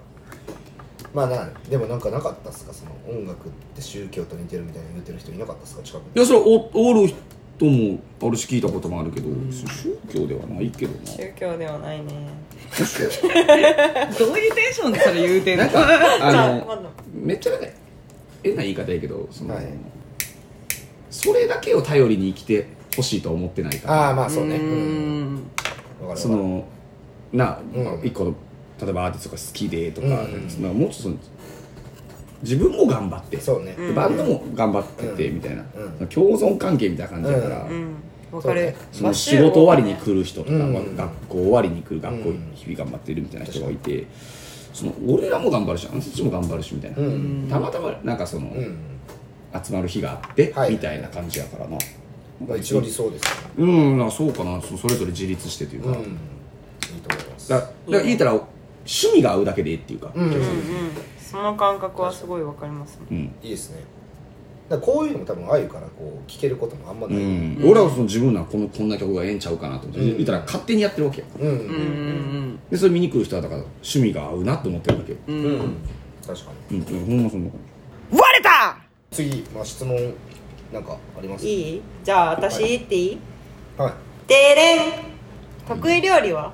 まあなでもなんかなかったっすか？その音楽って宗教と似てるみたいな言ってる人いなかったっすか？近くに。いやそれおおる人もあるし聞いたこともあるけど、宗教ではないけどな。宗教ではないね。どういうテンションでそれ言うてんの？なんかあのまだめっちゃなんか変な言い方やけどその、はい。それだけを頼りに生きてほしいとは思ってないからああまあそうねううんんわかるそのな、うん。一個の例えばアーティストが好きでとか、うん。もうちょっとその自分も頑張って。そうね。でバンドも頑張っててみたいな、うん。共存関係みたいな感じだから、その仕事終わりに来る人とか、うん。学校終わりに来る学校うん。日々頑張ってるみたいな人がいて、その俺らも頑張るしあの人たちも頑張るしみたいな、うん。たまたまなんかその、うん。集まる日があって、はい。みたいな感じやからな、まあ一応理想ですうん。なん。かそうかな。そそれぞれ自立してというか、うんいいと思います。だだから言ったら趣味が合うだけでいいっていうか、うんうんうん。その感覚はすごいわかりますね。うん。いいですね。こういうのも多分あゆからこう聞けることもあんまうない。ん。俺はその自分らこのこんな曲がええんちゃうかなと思って、うん。言ったら勝手にやってるわけようんうんうん。でそれ見に来る人はだから趣味が合うなって思ってるわけ。ようん。確かに。うん、うん、ほんまそんな割れた！次、まあ、質問なんかあります？いい？じゃあ私言っていい？はい。でれん。得意料理は？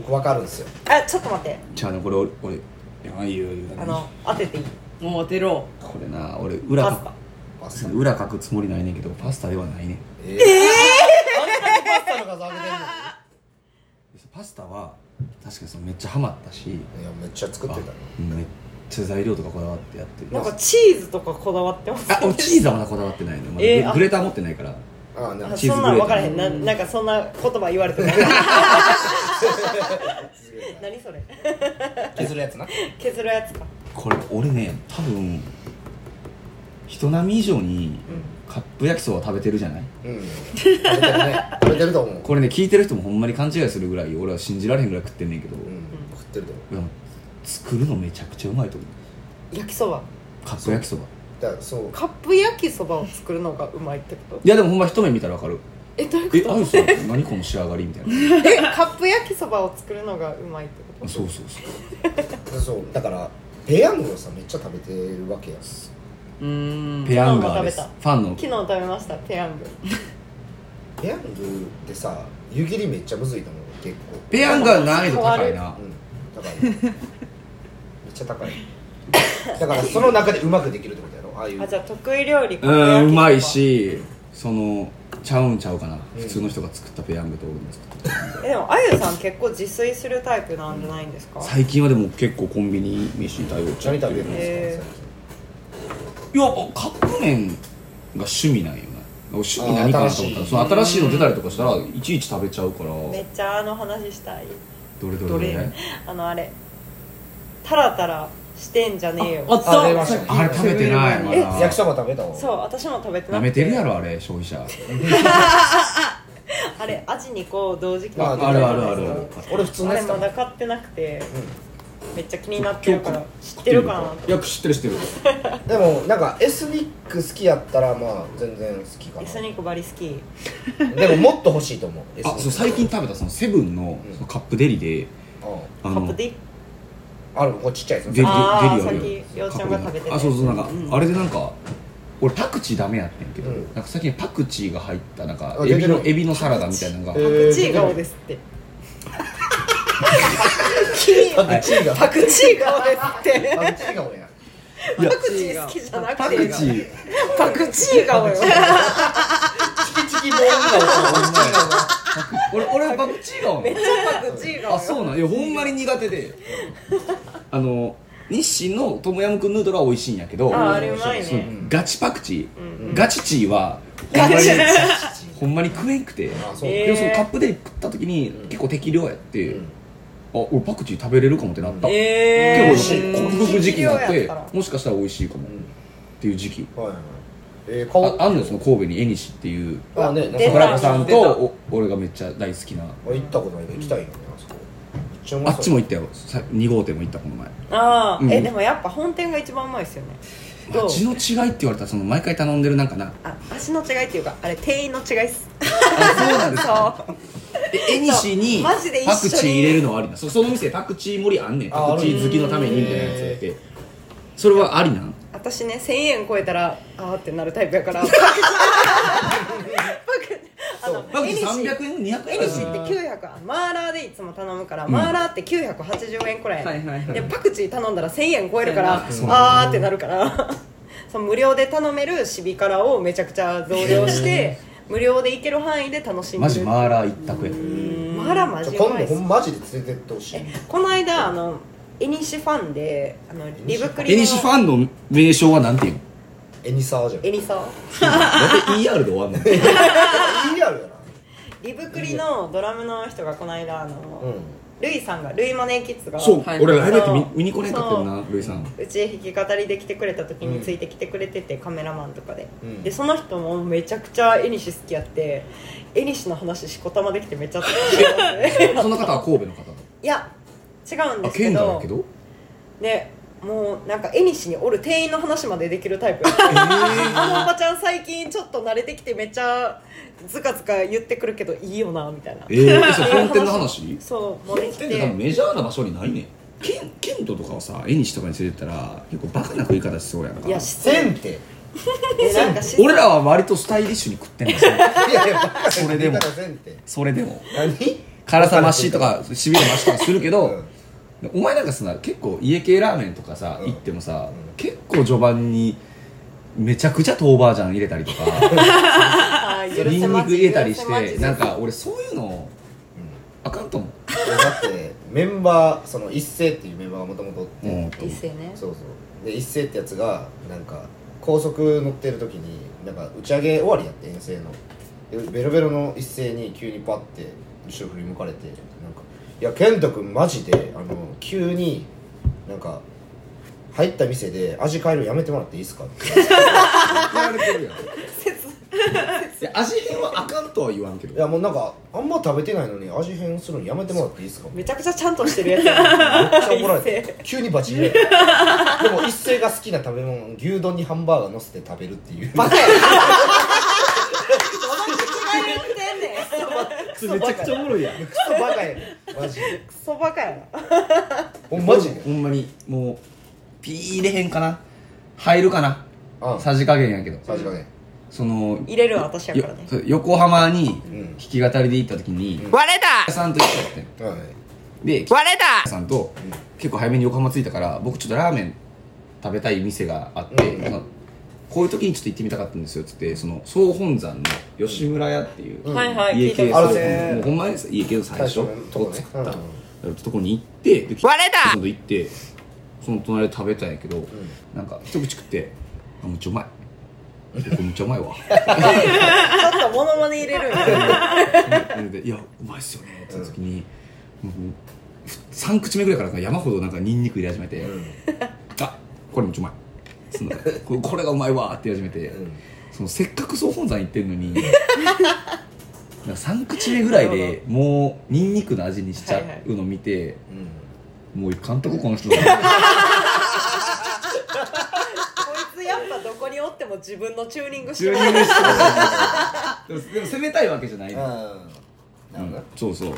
僕わかるんですよ。あちょっと待って。じゃあねこれ俺俺いやいいよいいよ。あの当てていい？もう当てろ。これな俺裏パスタ。かパスタ。裏書くつもりないねんけどパスタではないねえー、あんだけパスタの数上げてんのパスタは確かにそのめっちゃハマったしにいやめっちゃ作ってた。のめっちゃ材料とかこだわってやってる。なんかチーズとかこだわってますあ俺チーズはまだこだわってないの、まだえーあグレーター持ってないからああなそんなんグレーター分からへん。ななんかそんな言葉言われてない 何それ。削るやつな。削るやつか。これ俺ね多分人並み以上にカップ焼きそば食べてるじゃない？うん。食べてるね。食べてると思う。これね聞いてる人もほんまに勘違いするぐらい俺は信じられへんぐらい食ってんねんけど、うん。食ってると思う。いや作るのめちゃくちゃうまいと思う。焼きそば。カップ焼きそばだからそう。カップ焼きそばを作るのがうまいってこと？いやでもほんま一目見たらわかる。えどういうこえあゆさん何この仕上がりみたいな。と えカップ焼きそばを作るのがうまいってこと？そうそうそうそう。だからペヤングをさめっちゃ食べてるわけやうーん。ペヤンガーです昨日も食べファンの。昨日食べましたペヤング。ペヤングってさ湯切りめっちゃむずいと思う。結構。ペヤンガー難易度高いな。うん。高いめっちゃ高い。だからその中でうまくできるってことああいう。あじゃあ得意料理うんうまいししそのちゃうんちゃうかな、普通の人が作ったペヤングと俺の作ったえでもあゆさん結構自炊するタイプなんじゃないんですか？最近はでも結構コンビニ飯に頼っちゃって。何食べるんへですかいやカップ麺が趣味なんよな趣味何かなと思ったらその新しいの出たりとかしたらいちいち食べちゃうから。めっちゃあの話したい。どれどれどれ。どれ？あのあれ。タラタラしてんじゃねえよ。あったあれ食べてない。まえだ。焼きそば食べたの？そう私も食べてななくめてるやろあれ消費者。あれアジ2個同時期あにあるあるある。ある。俺普通のあれやつまだ買ってなくて、めっちゃ気になってるから知ってるかないや知ってる知ってる。でもなんかエスニック好きやったらまあ全然好きかエスニックバリ好き。なでももっと欲しいと思うあそう最近食べたそのセブンのそのカップデリでうん。あのカップディあるこれちっちゃいやつ。デリデリあるさっきようちゃんが食べてたあそうそうなんか、あれでなんか俺パクチーダメやってんけど、うん。なんか最近パクチーが入ったなんかあエビの出てるエビのサラダみたいなのが、えーパクチー顔ですって。パクチーが。パクチー顔ですって。パクチーが俺やいやパクチー好きじゃなパくてクチーパクチー顔よチキチキボーンが俺俺はパクチー顔めっちゃパクチー顔よあそうなんいやほんまに苦手で。あの日清のトムヤムクンヌードルは美味しいんやけどああれうまいね。ガチパクチー、うんガチチーはほんまにほんまに食えんくて。あそう。えーでもそのカップデリ食った時に結構適量やって、うん。あ俺パクチー食べれるかもってなった、え結構ー、克服時期になってもしかしたら美味しいかもっうんていう時期。はいはいえー、顔ああんのよその神戸に縁西っていう。あね出た桜子さんとお俺がめっちゃ大好きな。あ行ったことないけど行きたいよねあそこ。めっちゃうまそう。あっちも行ったよ。さ2号店も行ったこの前。ああ、うん。えでもやっぱ本店が一番うまいですよね。どう？味の違いって言われたらその毎回頼んでるなんかな。あ味の違いっていうかあれ店員の違いっす。あそうなんですか。そう。え縁西にマジで一緒に。パクチー入れるのはありなそその店パクチー盛りあんねん。あパクチー好きのためにみたいなやつやってそれはありなん？私ね1000円超えたらあーってなるタイプやから。パクチーエニシ。300円200円エニシって900円マーラーでいつも頼むから、マーラーって980円くらい,、はいはいはい。でパクチー頼んだら1000円超えるから、そうあーってなるから。その無料で頼めるシビ辛をめちゃくちゃ増量して無料で行ける範囲で楽しんでる。マジマーラー一択や。マーラーマジちょうまいっす。今度ほんマジで連れてってほしい。えこの間あのエニシファンであのリブクリの縁西ファンの名称はなんていうの？エニサーじゃん。エニサなんで ER で終わんの。リアルやな。リブクリのドラムの人がこの間あの、うん。ルイさんがルイマネーキッズがそうはい。俺ライブやって見見に来れんかったよなルイさん。うちへ弾き語りで来てくれた時についてきてくれてて、カメラマンとかで、うん。でその人もめちゃくちゃエニシ好きやってエニシの話しこたまできてめっちゃ楽しいその方は神戸の方いや違うんであすけど。けど？でもうなんかエニシにおる店員の話までできるタイプや。あのおばちゃん最近ちょっと慣れてきてめっちゃズカズカ言ってくるけどいいよなみたいな。えー、それ本店の話？そうもうでき本店って多分てメジャーな場所にないね。んケンケントとかをさ縁西とかに連れてったら結構バカな食い方しそうやんか。いやせんって。えなんかし俺らは割とスタイリッシュに食ってんのよいやいやそれでも。それでも。何？辛さ増しとかしびれ増しとかするけど、うんお前なんかさ結構家系ラーメンとかさ、うん。行ってもさ、うん。結構序盤にめちゃくちゃ豆板醤入れたりとかあー 許ニンニク入れたりし許せまじてなんか俺そういうのあかんと思だってメンバーその一斉っていうメンバーがもともとおって、うん。一斉ね。そうそう。で一斉ってやつがなんか高速乗ってる時になんか打ち上げ終わりやって遠征の。でベロベロの一斉に急にパッて後ろ振り向かれてなんか「いや健人君マジであの急になんか入った店で味変えるやめてもらっていいですか?」って言われてるやんいや味変はあかんとは言わんけどいやもうなんかあんま食べてないのに味変するのやめてもらっていいですかめちゃくちゃちゃんとしてるやつめっちゃ怒られて急にバチ切れでも一斉が好きな食べ物牛丼にハンバーガー乗せて食べるっていうバカやなどの口が言ってんねんそれめちゃくちゃおもろいやん。クソバカやねんマジで。クソバカやな。ほんマジ。でほんまにもうピー入れへんかな。入るかな。あさじ加減やけど。さじ加減。その入れるの私やからね。よ横浜にうん。弾き語りで行った時に、うん。割れた。さんと一緒やってん。はいで割れた。さんと、結構早めに横浜着いたから僕ちょっとラーメン食べたい店があって、うん。なんかこういう時にちょっと行ってみたかったんですよっつってその総本山の吉村屋っていう、うん。はいはい聞家系いたことある。そうもうねほんま家系の最初最初のとこね作ったとこに行ってで割れた。その行ってその隣で食べたんやけど、なんか一口食ってあめっちゃうまい。これめっちゃうまいわ。ちょっとモノマネ入れるんやでいやうまいっすよね。って言った時に、もう3口目ぐらいから山ほどなんかニンニク入れ始めて、うん。これもちょうまいそのこれこれがうまいわって言い始めて、うん。そのせっかく総本山行ってんのに なんか3口目ぐらいでもうニンニクの味にしちゃうの見て、うん。もういかんとここの人だ。こいつやっぱどこにおっても自分のチューニングしてるでもでも攻めたいわけじゃないの、うん。なるほど。なそうそう。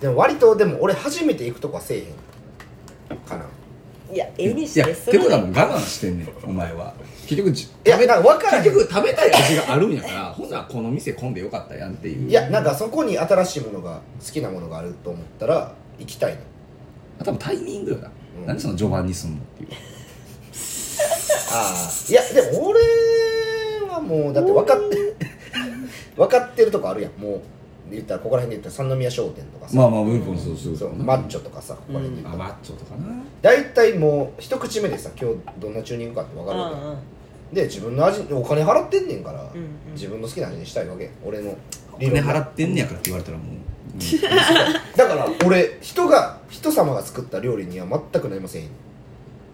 でも割とでも俺初めて行くとこはせえへんかないや絵にしいやてす。るってことはもう我慢してんねんお前は。結局じいやなんか分からへん。結局食べたい味があるんやからほんならこの店混んでよかったやんっていう。いやなんかそこに新しいものが好きなものがあると思ったら行きたいの。多分タイミングよな、うん。なんでその序盤にすんのっていう。ああいやでも俺はもうだって分かって 分かってるとこあるやんもう言ったらここら辺で言ったら三宮商店とかさ、まあまあウーポンそうそう。そうマッチョとかさここら辺で言あったら、マッチョとかな。大体もう一口目でさ今日どんなチューニングかって分かるわけ、うんうんで自分の味お金払ってんねんから、んうん。自分の好きな味にしたいわけ。俺のお金払ってんねやからって言われたらもう、だから俺人が人様が作った料理には全くなりません。よ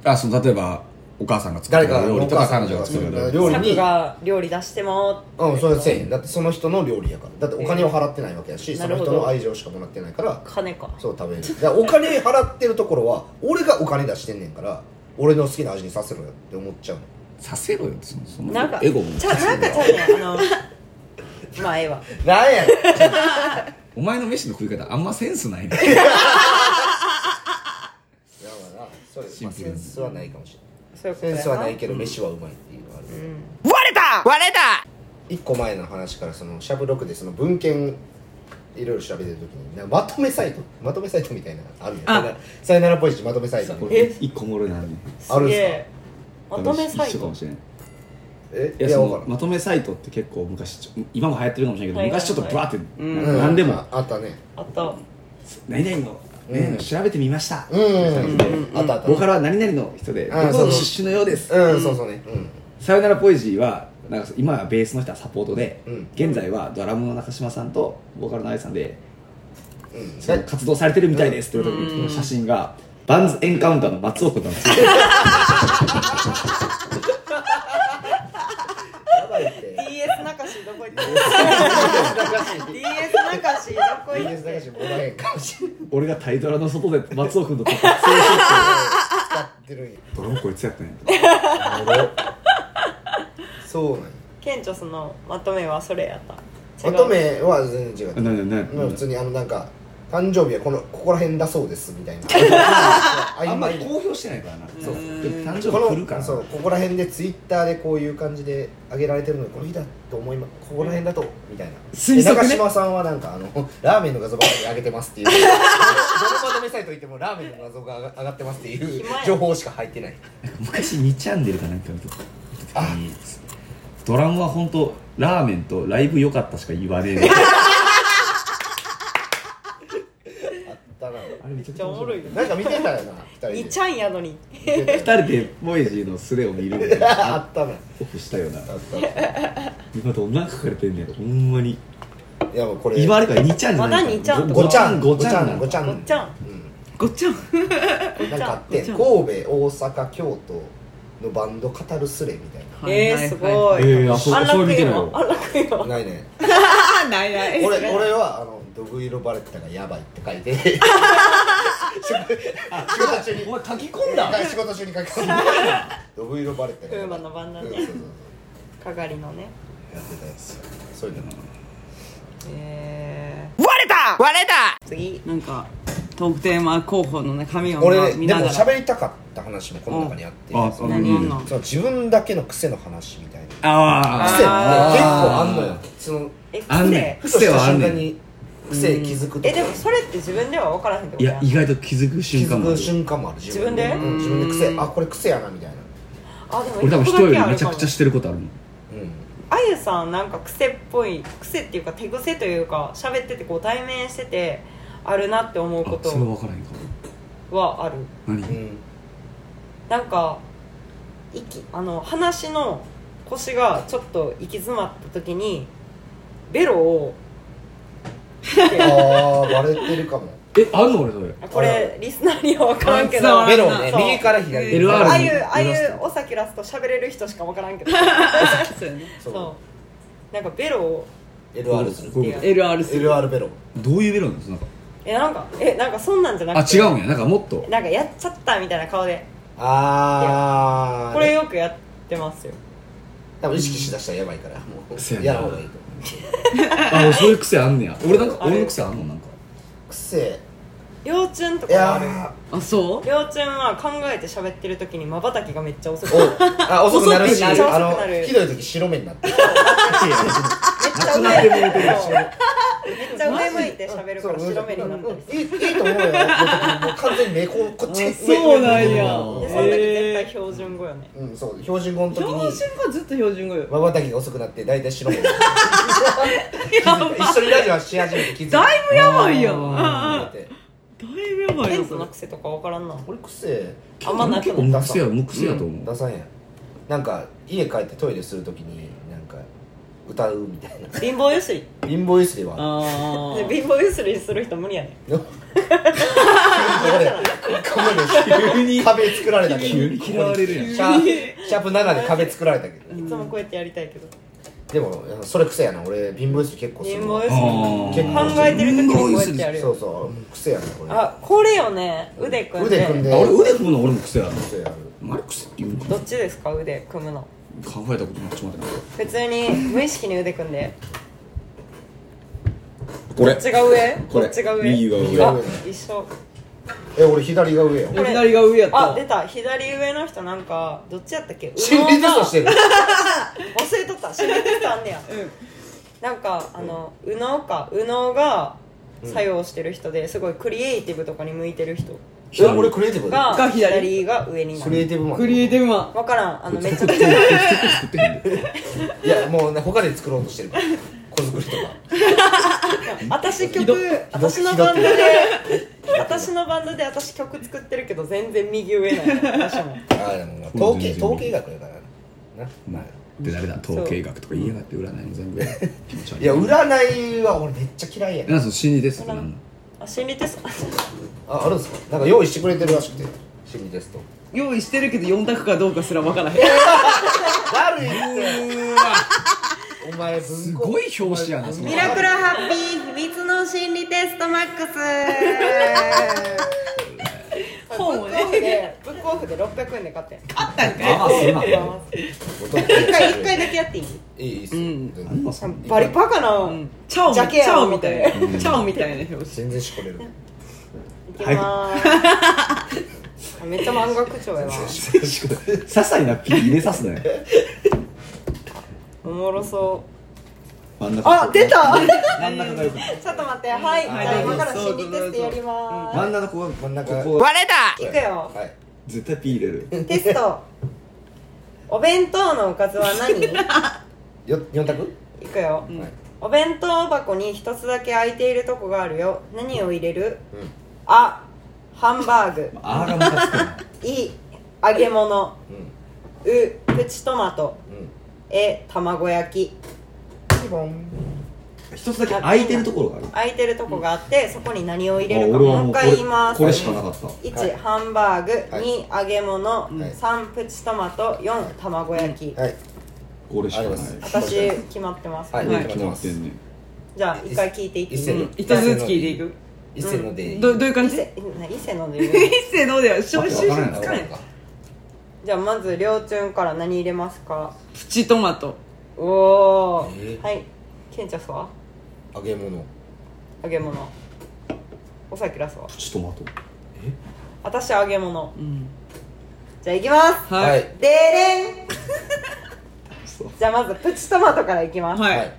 あその例えばお母さんが作る誰か料理とか彼女が作る料理料理に。作が料理出してもう。んそれはせえへん。だってその人の料理やから。だってお金を払ってないわけやし、そのえーなるほど。人の愛情しかもらってないから。金か。そう食べる。だお金払ってるところは俺がお金出してんねんから俺の好きな味にさせろよって思っちゃうの。させろよそのそのなんかエゴもちゃなんかちゃうねあの まあええわ。なんやねん。お前の飯の食い方あんまセンスないね。いやまあなそれ、まあ、シンプルに。センスはないかもしそういうことやれな。いセンスはないけど飯はうまいっていうのがある、うん。割れた！割れた！一個前の話からそのシャブロクでその文献いろいろ調べてる時になんかまとめサイトまとめサイトみたいなのあるよあ。さよならポイチまとめサイトこえれ一個おもろいなある。ねあるんすげえ。まとめサイト？一緒かもしれないえいやそわからん。のまとめサイトって結構昔ちょ今も流行ってるかもしれないけど、昔ちょっとブワーって、うんなんか何でも、ああったね。あった。何々の、何々の調べてみました、うん、ボーカルは何々の人で、うん。どこの出身のようです、うんそうそうね。うん。さよならポイジーはなんか今はベースの人はサポートで、うん。現在はドラムの中島さんとボーカルのあやさんで、活動されてるみたいです。って言われた時の写真が、バンズエンカウンターの松尾君なんですよ やばいって DS 中しどこ行った DS 中しどこ行っ DS 流しもらえんかもしれん俺がタイドラの外で松尾君と撮った使ってるんや。ドラムこいつやったんや。そうなんや。ケンチョスのまとめはそれやった。まとめは全然違う。普通にあのなんか誕生日はこのここら辺だそうですみたい な。あんまり公表してないからな。そう。でも誕生こ日来るから。のそうここら辺でツイッターでこういう感じで上げられてるのでこの日だと思いますここら辺だとみたいな。推測ね。で中島さんはなんかあの ラーメンの画像ばかり上げてますっていう。どのまとめサイト行ってもラーメンの画像が上がってますっていう情報しか入ってない。昔2チャンネルかなんか見た時にドラムは本当ラーメンとライブ良かったしか言わねえ ねあったな。あれめちゃくめっちゃおもろいよなんか見てたよな二人で。2ちゃんやのに。見てた。よ二人でボイジーのスレを見るみたいな。あったなオフしたよな。あった今どんなん書かれてんねやろほんまに。たいやもうこれ。今あれから2ちゃんじゃないまだ2ちゃんごごちゃんごちゃん。ごちゃんごっちゃん。ごっちゃん。うん。なんかあって神戸大阪京都のバンド語るスレみたいえーすごい。えーあそそれ見てないよ安楽よなないね。あ ないない。俺俺はあのドブ色バレッタがやばいって書いて。仕事中にお前書き込んだ。仕事中に書き込んでドブ色バレッタがやばいの番だねうんそうそうそう。かがりのねやってたやつそういうのえ割れた！割れた！ー、次。なんかトークテーマ候補のね紙を俺でも見ながら。喋りたかった話もこの中にあって。あその何の？その自分だけの癖の話みたいな。あ癖って結構あんのよ。そのえあんね癖はあんねん癖気づくとか。えでもそれって自分では分からへんってこといや意外と気づく気瞬間もある。づく瞬間もある。自分で？うん。自分で癖。あこれ癖やなみたいな。あでも俺多分人よりめちゃくちゃしてることあるもん。うんあゆさんなんか癖っぽい癖っていうか手癖というか喋っててこう対面しててあるなって思うこあそれ分とからへんかはある。何？うん。なんか息あの話の腰がちょっと行き詰まった時にベロをああバレてるかも。えあんの？俺それ。これリスナーには分からんけど。ああベロをね。右から左 LR あいうああいうお酒ラスト喋れる人しか分からんけど。そう。なんかベロを。LR する LR する。LR ベロどういうベロなんですか？なんかえなんかえなんかそんなんじゃなくて。あ違うんや。なんかもっと。なんかやっちゃったみたいな顔で。あー。これよくやってますよ。多分意識しだしたらやばいから。もうやら方がいいとあそういう癖あんねや。俺なんか俺の癖あんの？なんか。癖。幼稚園といやかある。あそう？幼稚園は考えて喋ってる時にまばたきがめっちゃ遅くーおあ遅くなるし遅くなる。あの遅くなる。ひどい時白目になって。めっちゃ上なくなってもうてる。めっちゃ上向いて喋るから白目になったりする。いいいいと思うよもう完全に目こうこっち。あそうなんや。でその時絶対標準語よねうんそう標準語の時標に準語ずっと標準語よ。まばたきが遅くなって大体白目一緒にラジオし始めて気づいただいぶやばいやん。あだいってぶやばいよそれテントの癖とか分からんな。俺癖。あんまなく結構ない無癖や無癖やと思う。出さんやん。なんか家帰ってトイレするときになんか歌うみたいな。貧乏ゆすり。貧乏ゆすりは。あで 貧乏ゆすりする人無理やね 急に。壁作られたけど。急に嫌われるやん。シャー。プシャープ7で壁作られたけど。いつもこうやってやりたいけどでもそれ癖やな。俺貧乏ゆすり結構する。貧乏ゆすり考えてる時にこうやってやるよ。そうそう癖やなこれ。あこれよね。腕組んで。腕組んで。あ俺腕組むの俺も癖やな。癖やるあれ癖って言うどっちですか？腕組むの。考えたことなくちょっと待って。普通に無意識に腕組んで。これ。どっちが上？こっちが上？右が上。あ右が上一緒え俺左が上よこれ。左が上やった。あ出た。左上の人なんかどっちやったっけ？心理テストしてる。忘れとった。心理テストあんねや。うん。なんかあの右脳か右脳が作用してる人ですごいクリエイティブとかに向いてる人。え俺クリエイティブ？がが左？左が上になる。クリエイティブマン。クリエイティブマン。分からん。あのめちゃくち曲ゃいやもうね他で作ろうとしてるから子作りとか私曲私のバンドで私のバンドで私曲作ってるけど全然右上なんや私も。ああでもまあ統計統計学やからな。まあで誰だ？統計学とか言いやがって占いも全部気持ち悪い。いや占いは俺めっちゃ嫌いやね。なんその心理テストなんの？あ心理テスト。ああるんですか？なんか用意してくれてるらしくて。心理テスト。用意してるけど4択かどうかすら分からへん。だるいってお前すすごい表紙やなミラクルハッピー秘密の心理テストマックス。本をね。ブックオフでブックオフで600円で買ってん。あったんかい？ああすまん一回一回だけやっていい？いいいいっすバリバカな、うん。チャオみジャケやチャオみたいな。うん。チャオみたいな表紙。全然しこれる。いきまーす、めっちゃ漫画口調やな些細なピー入れさすなよおもろそ真ん中あ出た。真ん中がよくないうちょっと待って。はい、はい。じゃあ今から心理テストやりま真ん中ここ真ん中。ここ割れた。いくよ。はい。絶対ピー入れる。テスト。お弁当のおかずは何？よ四択？いくよ、んはい。お弁当箱に一つだけ空いているとこがあるよ。何を入れる？うん。あハンバーグ。あーがムカつくな。い。揚げ物。うん。うプチトマト。うんえ卵焼き。ピボン。一つだけ空いてるところがある。空いてるとこがあって、そこに何を入れるかあ俺はもうもう一回言います。これしかなかった。1、はい。ハンバーグ、はい。2揚げ物、はい。3プチトマト。4卵焼き、はい。これしかない。あります。私決まってます、はい。はい。決まってんねじゃあ一回聞いていって一斉のうん。一つずつ聞いていく一斉のでどどういう感じ伊勢な伊勢ので言う一斉のでは消わ臭からないな。つかないじゃあまずりょうちゅんから何入れますか？プチトマト。おお、え？ーはい。ケンチャスは？揚げ物。揚げ物。おさきらすは？プチトマト。私揚げ物。うん。じゃあいきます。はい。はい、でれん。じゃあまずプチトマトからいきます、はい。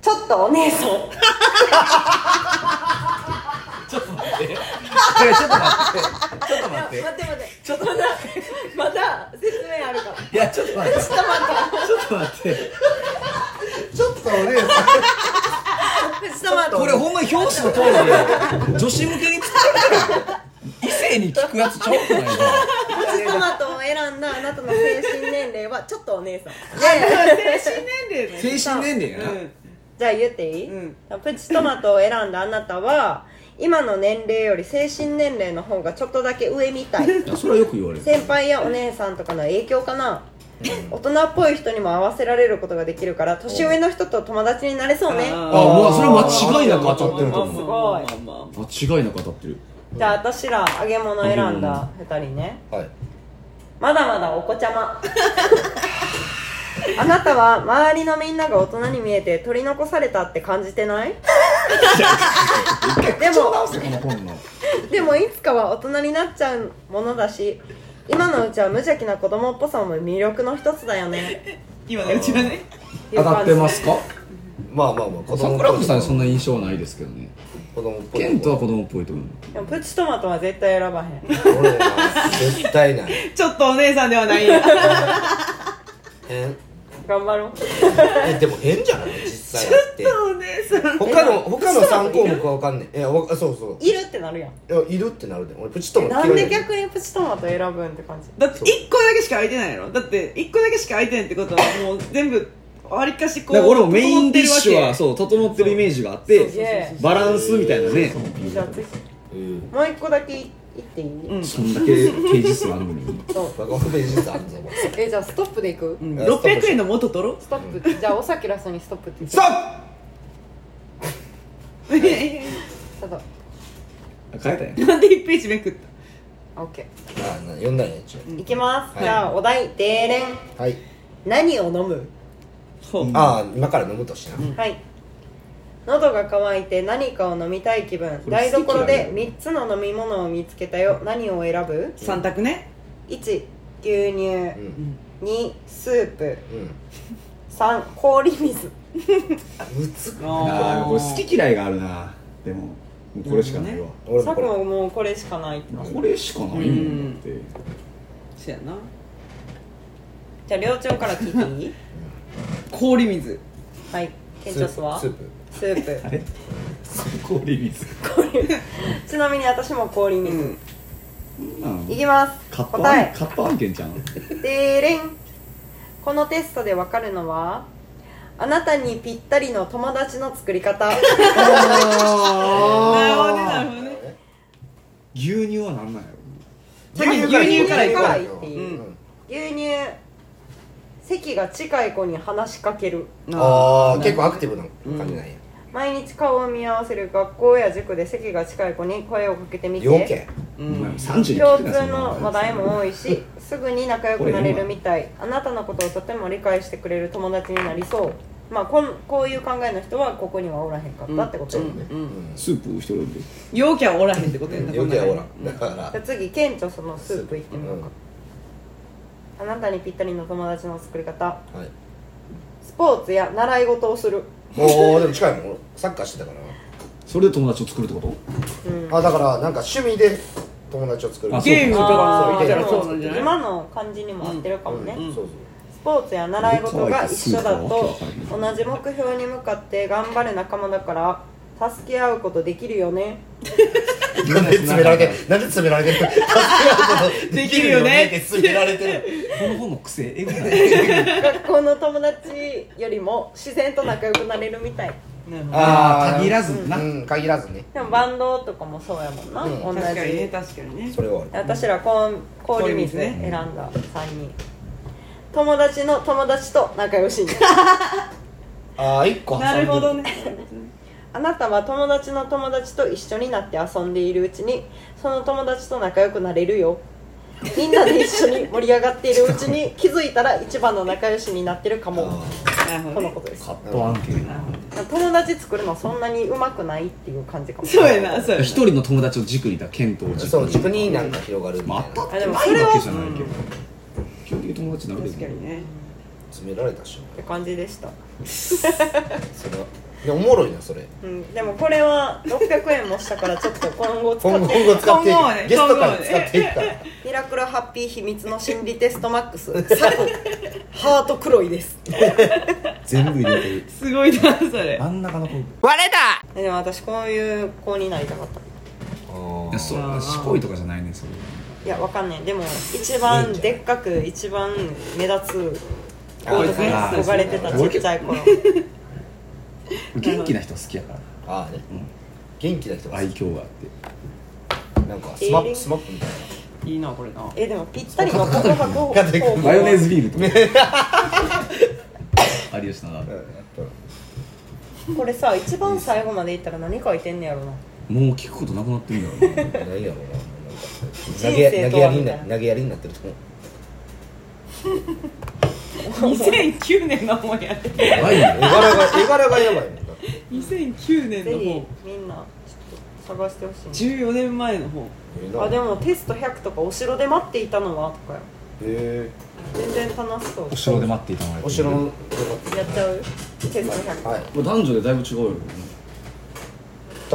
ちょっとお姉さん。ちょっと待ってちょっと待って。ちょっと待って。待って待って。ちょっとまだまだ説明あるから。いやちょっと待って。ちょっと待って。ちょっとお姉さプチトマトこれほんまに表紙の通りで女子向けに作ってるから異性に聞くやつちゃうくないじゃんプチトマトを選んだあなたの精神年齢はちょっとお姉さん。精神年齢ね。精神年齢やな、でじゃあ言っていい、うん。プチトマトを選んだあなたは今の年齢より精神年齢の方がちょっとだけ上みたい。それはよく言われる。先輩やお姉さんとかの影響かな。大人っぽい人にも合わせられることができるから年上の人と友達になれそうね。ああもうそれは間違いなく当たってる。とまあ思うまあまあまあ。まあ間違いなく当たってる。じゃあ私ら揚げ物選んだ2人ね。はい。まだまだお子ちゃま あなたは周りのみんなが大人に見えて取り残されたって感じてない？でもでもいつかは大人になっちゃうものだし今のうちは無邪気な子供っぽさも魅力の一つだよね。今ねうちはね。当たってますか？まあまあまあ子供っぽい桜子さんにそんな印象はないですけどね。子供っぽいケントは子供っぽいと思う。でもプチトマトは絶対選ばへん。俺は絶対ない。ちょっとお姉さんではないや 変頑張ろう。えでも変じゃない？実際だってお姉さん他の他の3項目は分かんねえいやわそうそう。いるってなるやん。いやいるってなるで。俺プチトマトなんで逆にプチトマト選ぶんって感じ？だって1個だけしか空いてないやろ？だって1個だけしか空いてないってことはもう全部わりかしこうだから俺もメインディッシュはうそう整ってるイメージがあってバランスみたいなね。じゃあ次。うん。もう一個だけ言っていい、ん。そんだけページ数あるのに。そう。バカホメージあんぞえじゃあストップでいく、ん。600円の元取ろストップ。じゃあおさきラストにストップって。ストッうちょっと。あ変えたや。んなんで1ページめくった？オッケプあな読んだんや一応。ーいきます、はい。じゃあお題デーレンはい。何を飲む？ほう。ああ今から飲むとしな。はい喉が渇いて何かを飲みたい気分。台所で好き嫌い3つの飲み物を見つけたよ。何を選ぶ？3択ね ?1 牛乳。うん。2スープ。うん。3氷水。むつあー。これ好き嫌いがあるな。でももうこれしかないわ。俺もこれ。さっきももうこれしかない。ってこれしかないもんだって。そやな。じゃあ寮長から聞いていい？氷水。はい。ケンチョスはスープスープ。あれ？氷水。ちなみに私も氷水、うん。うん。いきます。カッパ？答え。カッパ案件ちゃんでーれん。このテストでわかるのはあなたにぴったりの友達の作り方。なるほどねなるほどね。牛乳はなんなんや先に牛乳からいこう。からいっていい、う。ん牛乳席が近い子に話しかける。ああ結構アクティブな感じなんや毎日顔を見合わせる学校や塾で席が近い子に声をかけてみて。4件？おうん。前30に共通の話題も多いしすぐに仲良くなれるみたい。あなたのことをとても理解してくれる友達になりそう。まあこんこういう考えの人はここにはおらへんかったってことよ、うんうんスープ一人で？陽キャはおらへん。ってことやな4件はおらうん。んだからじゃあ次ケンチョそのスープいってみようか、あなたにぴったりの友達の作り方。はい。スポーツや習い事をするもうでも近いもん俺サッカーしてたから。それで友達を作るってこと？うん。なあだからなんか趣味で友達を作る。ゲームとかあーも言ったそうなんじゃない？今の感じにも合ってるかもね、うん。うんそうそう。スポーツや習い事が一緒だと同じ目標に向かって頑張る仲間だから助け合うことできるよね。なんで詰められてる なんで詰められてる？助け合うことできるよね？って詰められてる。この本の癖えぐない学校の友達よりも自然と仲良くなれるみたい。あー限らずな。うん限らずね。でもバンドとかもそうやもんな、うん。同じ。確かにね確かにね。それは私らこん氷水選んだ3人。友達の友達と仲良しに。ああ1個なるほどねあなたは友達の友達と一緒になって遊んでいるうちにその友達と仲良くなれるよ。みんなで一緒に盛り上がっているうちに気づいたら一番の仲良しになってるかも。とのことです。カット友達作るのそんなにうまくないっていう感じかも。そうやなそうやな。一人の友達を軸にいたケントを軸に。そう自分になんか広がるみたいまあな当たあそれはないわけじゃないけど。基本的に友達になる確かにね。詰められたっしょ。って感じでした、それはでおもろいなそれ。うん、でもこれは600円もしたからちょっと今後使今後って。今後使ってい今後はねくゲストから使っていったミラクルハッピー秘密の心理テストマックス。サクハート黒いです。全部入れてる。すごいなそれ。真ん中の子いでも私こういう子になりたかった。やそうあーしこいとかじゃないねんそれ。いやわかんない。でも一番でっかく一番目立つ子とかに憧れてたちっちゃい頃 元気な人好きやから。ああね。うん。元気な人が愛嬌があって。なんかスマップスマップみたいな。いいなこれな。えでもぴったりの告白方法マヨネーズビールとか。有吉な。らうんやっこれさ一番最後までいったら何書いてんねやろな。もう聞くことなくなってるんだろうなぱ何やろうなな。ん投げ生投げやりにな投げやりになってると思う 2009年の本やってやばいよ。絵柄が絵柄がやばいもん。だって2009年ぜひの本みんなちょっと探してほしい14年前の本。ええな。あでもテスト100とかお城で待っていたのはとかよへ全然楽しそう。お城で待っていたのえお城のやっちゃう？テスト100、はい男女でだいぶ違うよ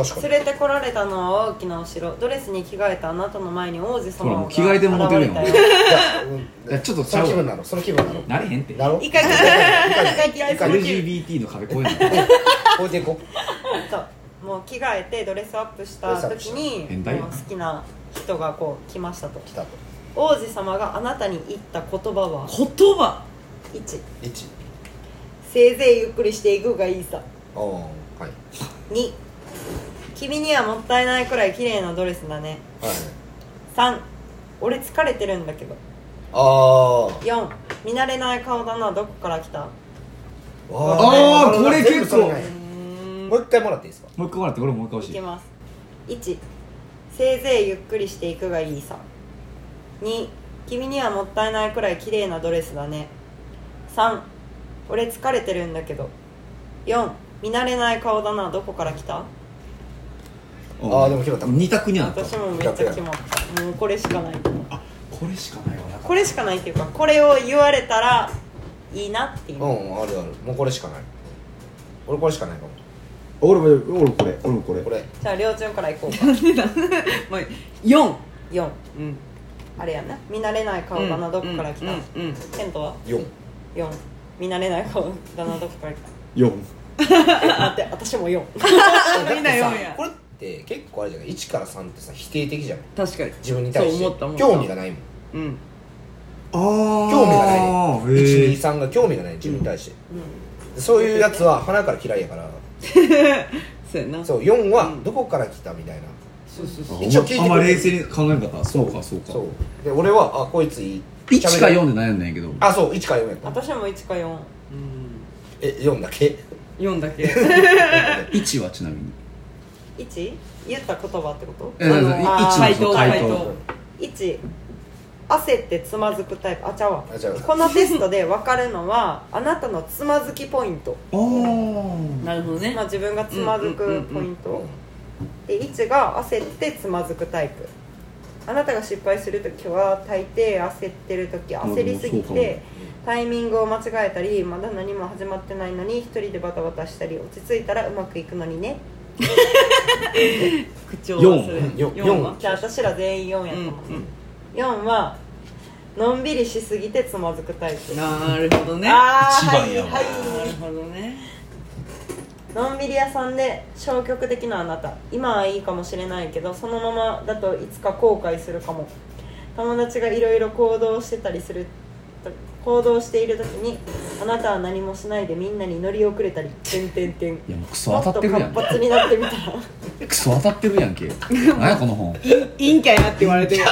確かに。連れてこられたのは大きなお城。ドレスに着替えたあなたの前に王子ほら様が着替えてもらってるやん現れた。よいやちょっとちそゃうの気分なの。その気分なの。なれへんって。なろ？一回聞いて。一回聞いて。LGBT の壁越えない超えていこそう。もう着替えてドレスアップした時に変態やもう好きな人がこう来ましたと。う来たと。王子様があなたに言った言葉は？言葉？1 1せいぜいゆっくりしていくがいいさ。ああはい。2君にはもったいないくらい綺麗なドレスだね。はい。3俺疲れてるんだけど。あ4見慣れない顔だな。どこから来た？ああーこれ結構。もう一回もらっていいですか？もう一回もらって俺もう一回欲しい。いきます。1せいぜいゆっくりしていくがいいさ。2君にはもったいないくらい綺麗なドレスだね。3俺疲れてるんだけど。4見慣れない顔だな。どこから来た？あーでも決まった。二択にはなった。私もめっちゃ決まった。もうこれしかないあこれしかないわ。なこれしかないっていうかこれを言われたらいいなっていう、うんあるある。もうこれしかない。俺これしかないかも。俺も俺もこれ。俺もこれ。これ。じゃあ両チュンからいこうか。まあ4 4うん。あれやな。見慣れない顔だなどこから来た、うんうんケントは？4 4見慣れない顔だなどこから来4た。えあ って私も4 みんな4や。これって結構あれじゃない？1から3ってさ否定的じゃない確かに。自分に対して。そう思った思った。興味がないもん。うん。ああ興味がないへえ123が興味がない自分に対して、そういうやつは鼻から嫌いやから。そうやな。そう4はどこから来たみたいな、そうそうそう。一応聞いてくれあんま冷静に考えなかったそうかそうか。そう。で俺はあこいついい。1か4でで悩んだんやけど。あそう1から4やった。私も1か4うんえ4だけ？4だけ。1 はちなみに 1? 言った言葉ってこと？えだからあー。1の回答回答。1焦ってつまずくタイプ？あちゃうわ。あ違うこのテストで分かるのはあなたのつまずきポイント、ああなるほどね。まあ、自分がつまずくポイント。で1が焦ってつまずくタイプ。あなたが失敗するときは大抵焦ってるとき焦りすぎてタイミングを間違えたりまだ何も始まってないのに一人でバタバタしたり落ち着いたらうまくいくのにね口調はそれ四。4はじゃあ私ら全員4やと思う、うんうん。4はのんびりしすぎてつまずくタイプ。なるほどね。あー一番やわ。はいなるはい。ほどねのんびり屋さんで消極的なあなた。今はいいかもしれないけどそのままだといつか後悔するかも。友達がいろいろ行動してたりすると行動している時にあなたは何もしないでみんなに乗り遅れたりてんてんてん。いやもうクソ当たってるやん活発になってみたら。クソ当たってるやんけ。何やこの本。陰キャやって言われてる。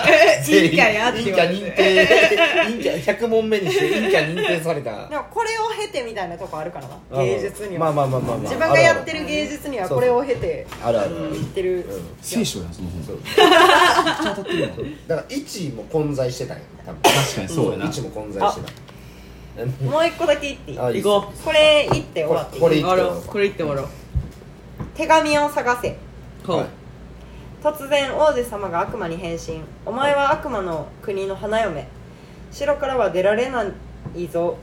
陰キャ。やって陰キャ認言われてる。定。陰キャ100問目にして陰キャ認定された。でもこれを経てみたいなとこあるからな。あ芸術には、まあまあまあまあまあ。自分がやってる芸術にはこれを経てあるあるあってる、聖書やんその本。めっちゃ当たってるやん。だから1も混在してたんや多分。確かにそうやな。1も混在してたもう一個だけ言っていい？あいいっす行ここれ言って終わっていい？これ終わろうこれ言って終わろう。手紙を探せ。はい。突然王子様が悪魔に変身。お前は悪魔の国の花嫁。城からは出られないぞ。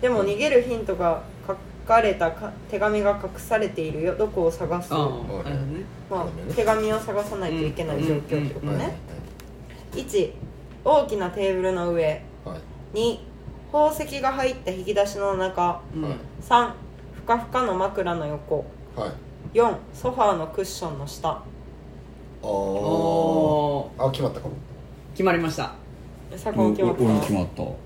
でも逃げるヒントが書かれたか手紙が隠されているよ。どこを探す？ああまなるほどね。あ、手紙を探さないといけない状況ってことはいね1大きなテーブルの上はい。2宝石が入った引き出しの中。うん。はい3ふかふかの枕の横。はい。4ソファーのクッションの下。ああ決まったかも。決まりました。さこも決まった？俺も決まった。幼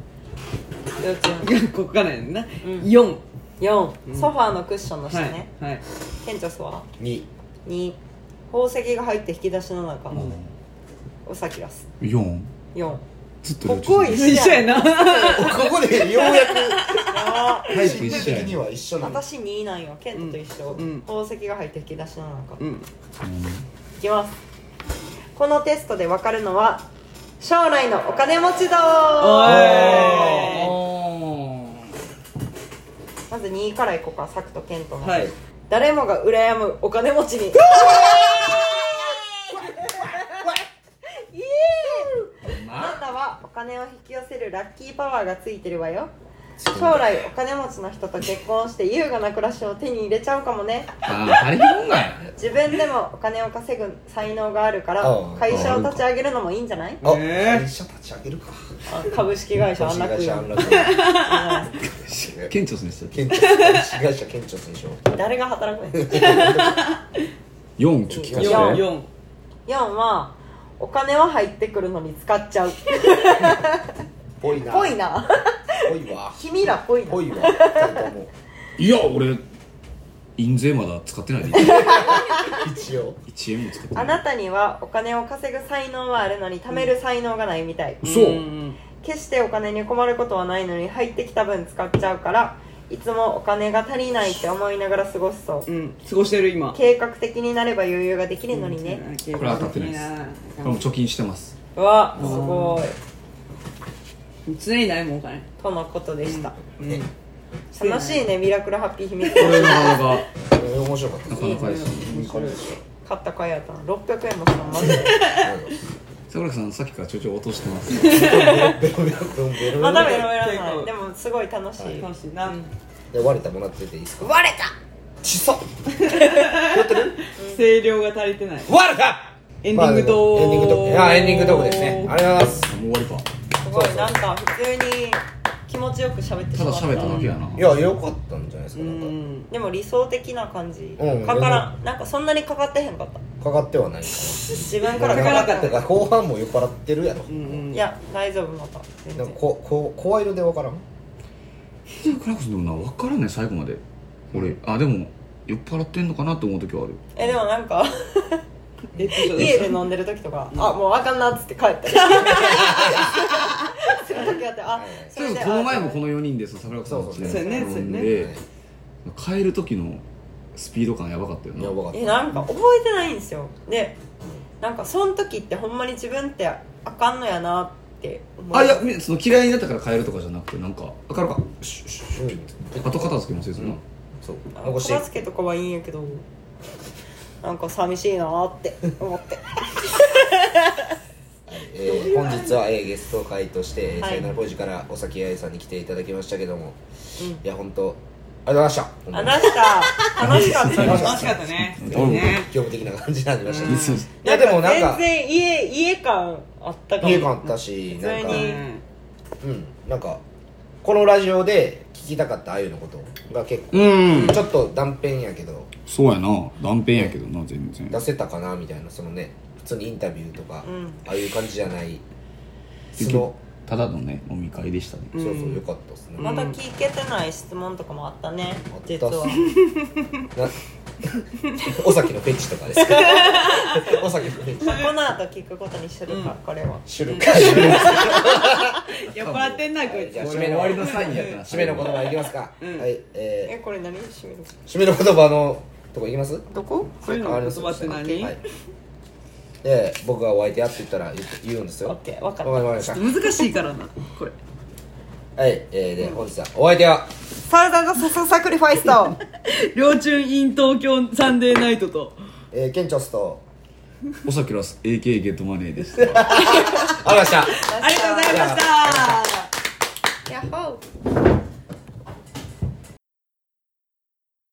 稚園。ここからやんな。うん。4 4 4、ソファーのクッションの下はいね、はい。ケンチョスは2 2宝石が入って引き出しの中、おさきらす。4 4ずっとここ一緒やな。ここでようやくあタイプ心一緒には一緒な私2位なんよ。ケントと一緒、うん。宝石が入って引き出しの中、いうん。きます。このテストで分かるのは将来のお金持ち度おいまず2位からいこうかサクとケントの、はい。誰もが羨むお金持ちにイエーイあなたはお金を引き寄せるラッキーパワーがついてるわよ。将来お金持ちの人と結婚して優雅な暮らしを手に入れちゃうかもね。あ自分でもお金を稼ぐ才能があるからああ会社を立ち上げるのもいいんじゃない？あえー会社立ち上げるか。あ株式会社安楽会社安よ楽顕著ですね県庁株式会社 県庁でしょ誰が働くん。や4ちょっと聞かせて。四。四4はお金は入ってくるのに使っちゃう。ぽいな。ぽいな。ぽいわ。君らぽいな。ぽいわ。ともいや俺印税まだ使ってないで。一応。1円も使ってない。あなたにはお金を稼ぐ才能はあるのに貯める才能がないみたい、そううん。決してお金に困ることはないのに入ってきた分使っちゃうからいつもお金が足りないって思いながら過ごすそううん。過ごしてる今。計画的になれば余裕ができるのにね、これは当たってないです。これも貯金してます。うわすごい。常にないもんお金。とのことでした、うん。楽しいねミラクルハッピー秘密。これなかなかこれ面白かった。なかなかです。いい感じでし買ったかいやったな600円もしたの。マジで 桜木さんさっきからちょいちょい落としてます。たベロベロベロベロベロまだメロメロ結構ないでもすごい楽しい、楽しいなで割れたもらってていいですか割れたちそ声量が足りてない割れたエンディングトークエンディングトークあエンディングトークですねありがとうございますもう終わりかすごいなんか普通に気持ちよく喋ってただ喋っただけやないや良かったんじゃないですかなんかでも理想的な感じ、うんかからんなんかそんなにかかってへんかったかかってはないか自分かならかかってか後半も酔っ払ってるやろ。うんうん。いや大丈夫また。全然なんかここ声色で分からん？桜木さんでもな分からんね最後まで。俺。あでも酔っ払ってんのかなって思う時はある。えでもなんか家で飲んでる時とか、あもうあかんなっつって帰ったり。する時あってあそうこの前もこのの4人で桜木さんのそうそうやね。飲んそうやで帰る時のスピード感やばかったよな。やばかった。えなんか覚えてないんですよ。でなんかその時ってほんまに自分ってあかんのやなって思あいやみその嫌いになったから帰るとかじゃなくてなんか明るかシュッシュッシュうん。ッ後片付けもせずな、そう。あ残して。片付けとかはいいんやけどなんか寂しいなーって思って。えー本日は、えーゲスト会として、えーはい。さよならポジからお崎あゆさんに来ていただきましたけども、うん。いや本当ありがとうございました。あなした楽しかった楽よしかったね。うんね。業務的な感じになりましたいやでもなんか全然家家感あったかも。家感あったしなんかうんうん。なんかこのラジオで聞きたかったあゆのことが結構、うん。ちょっと断片やけどそうやな。断片やけどな全然。出せたかなみたいなそのね普通にインタビューとか、うん。ああいう感じじゃない素のただのね飲み会でしたね。うん。そうそうよかったですね、まだ聞けてない質問とかもあったねあった。実は。な お崎のフェチとかですか？お崎のフェチ。まあこの後聞くことにするか、これは。知るか。知る酔っ払ってんなこいつ。じゃあこれ終わりのサインやったな締めの言葉いきますか、うん。はいええこれ何？締めるー、締めの言葉のとこいきます？どこ？それの言葉って何？はいで僕がお相手やって言ったら言言うんですよ。オッケー分かった。わかりました。難しいからなこれ。はい、えー、で本日はお相手は。サウザンドサササクリファイスと 両中 in 東京サンデーナイトと。えー、ケンチョスとおさきらす AK ゲットマネーでしたありがとうございました。ありがとうございました。ヤッホー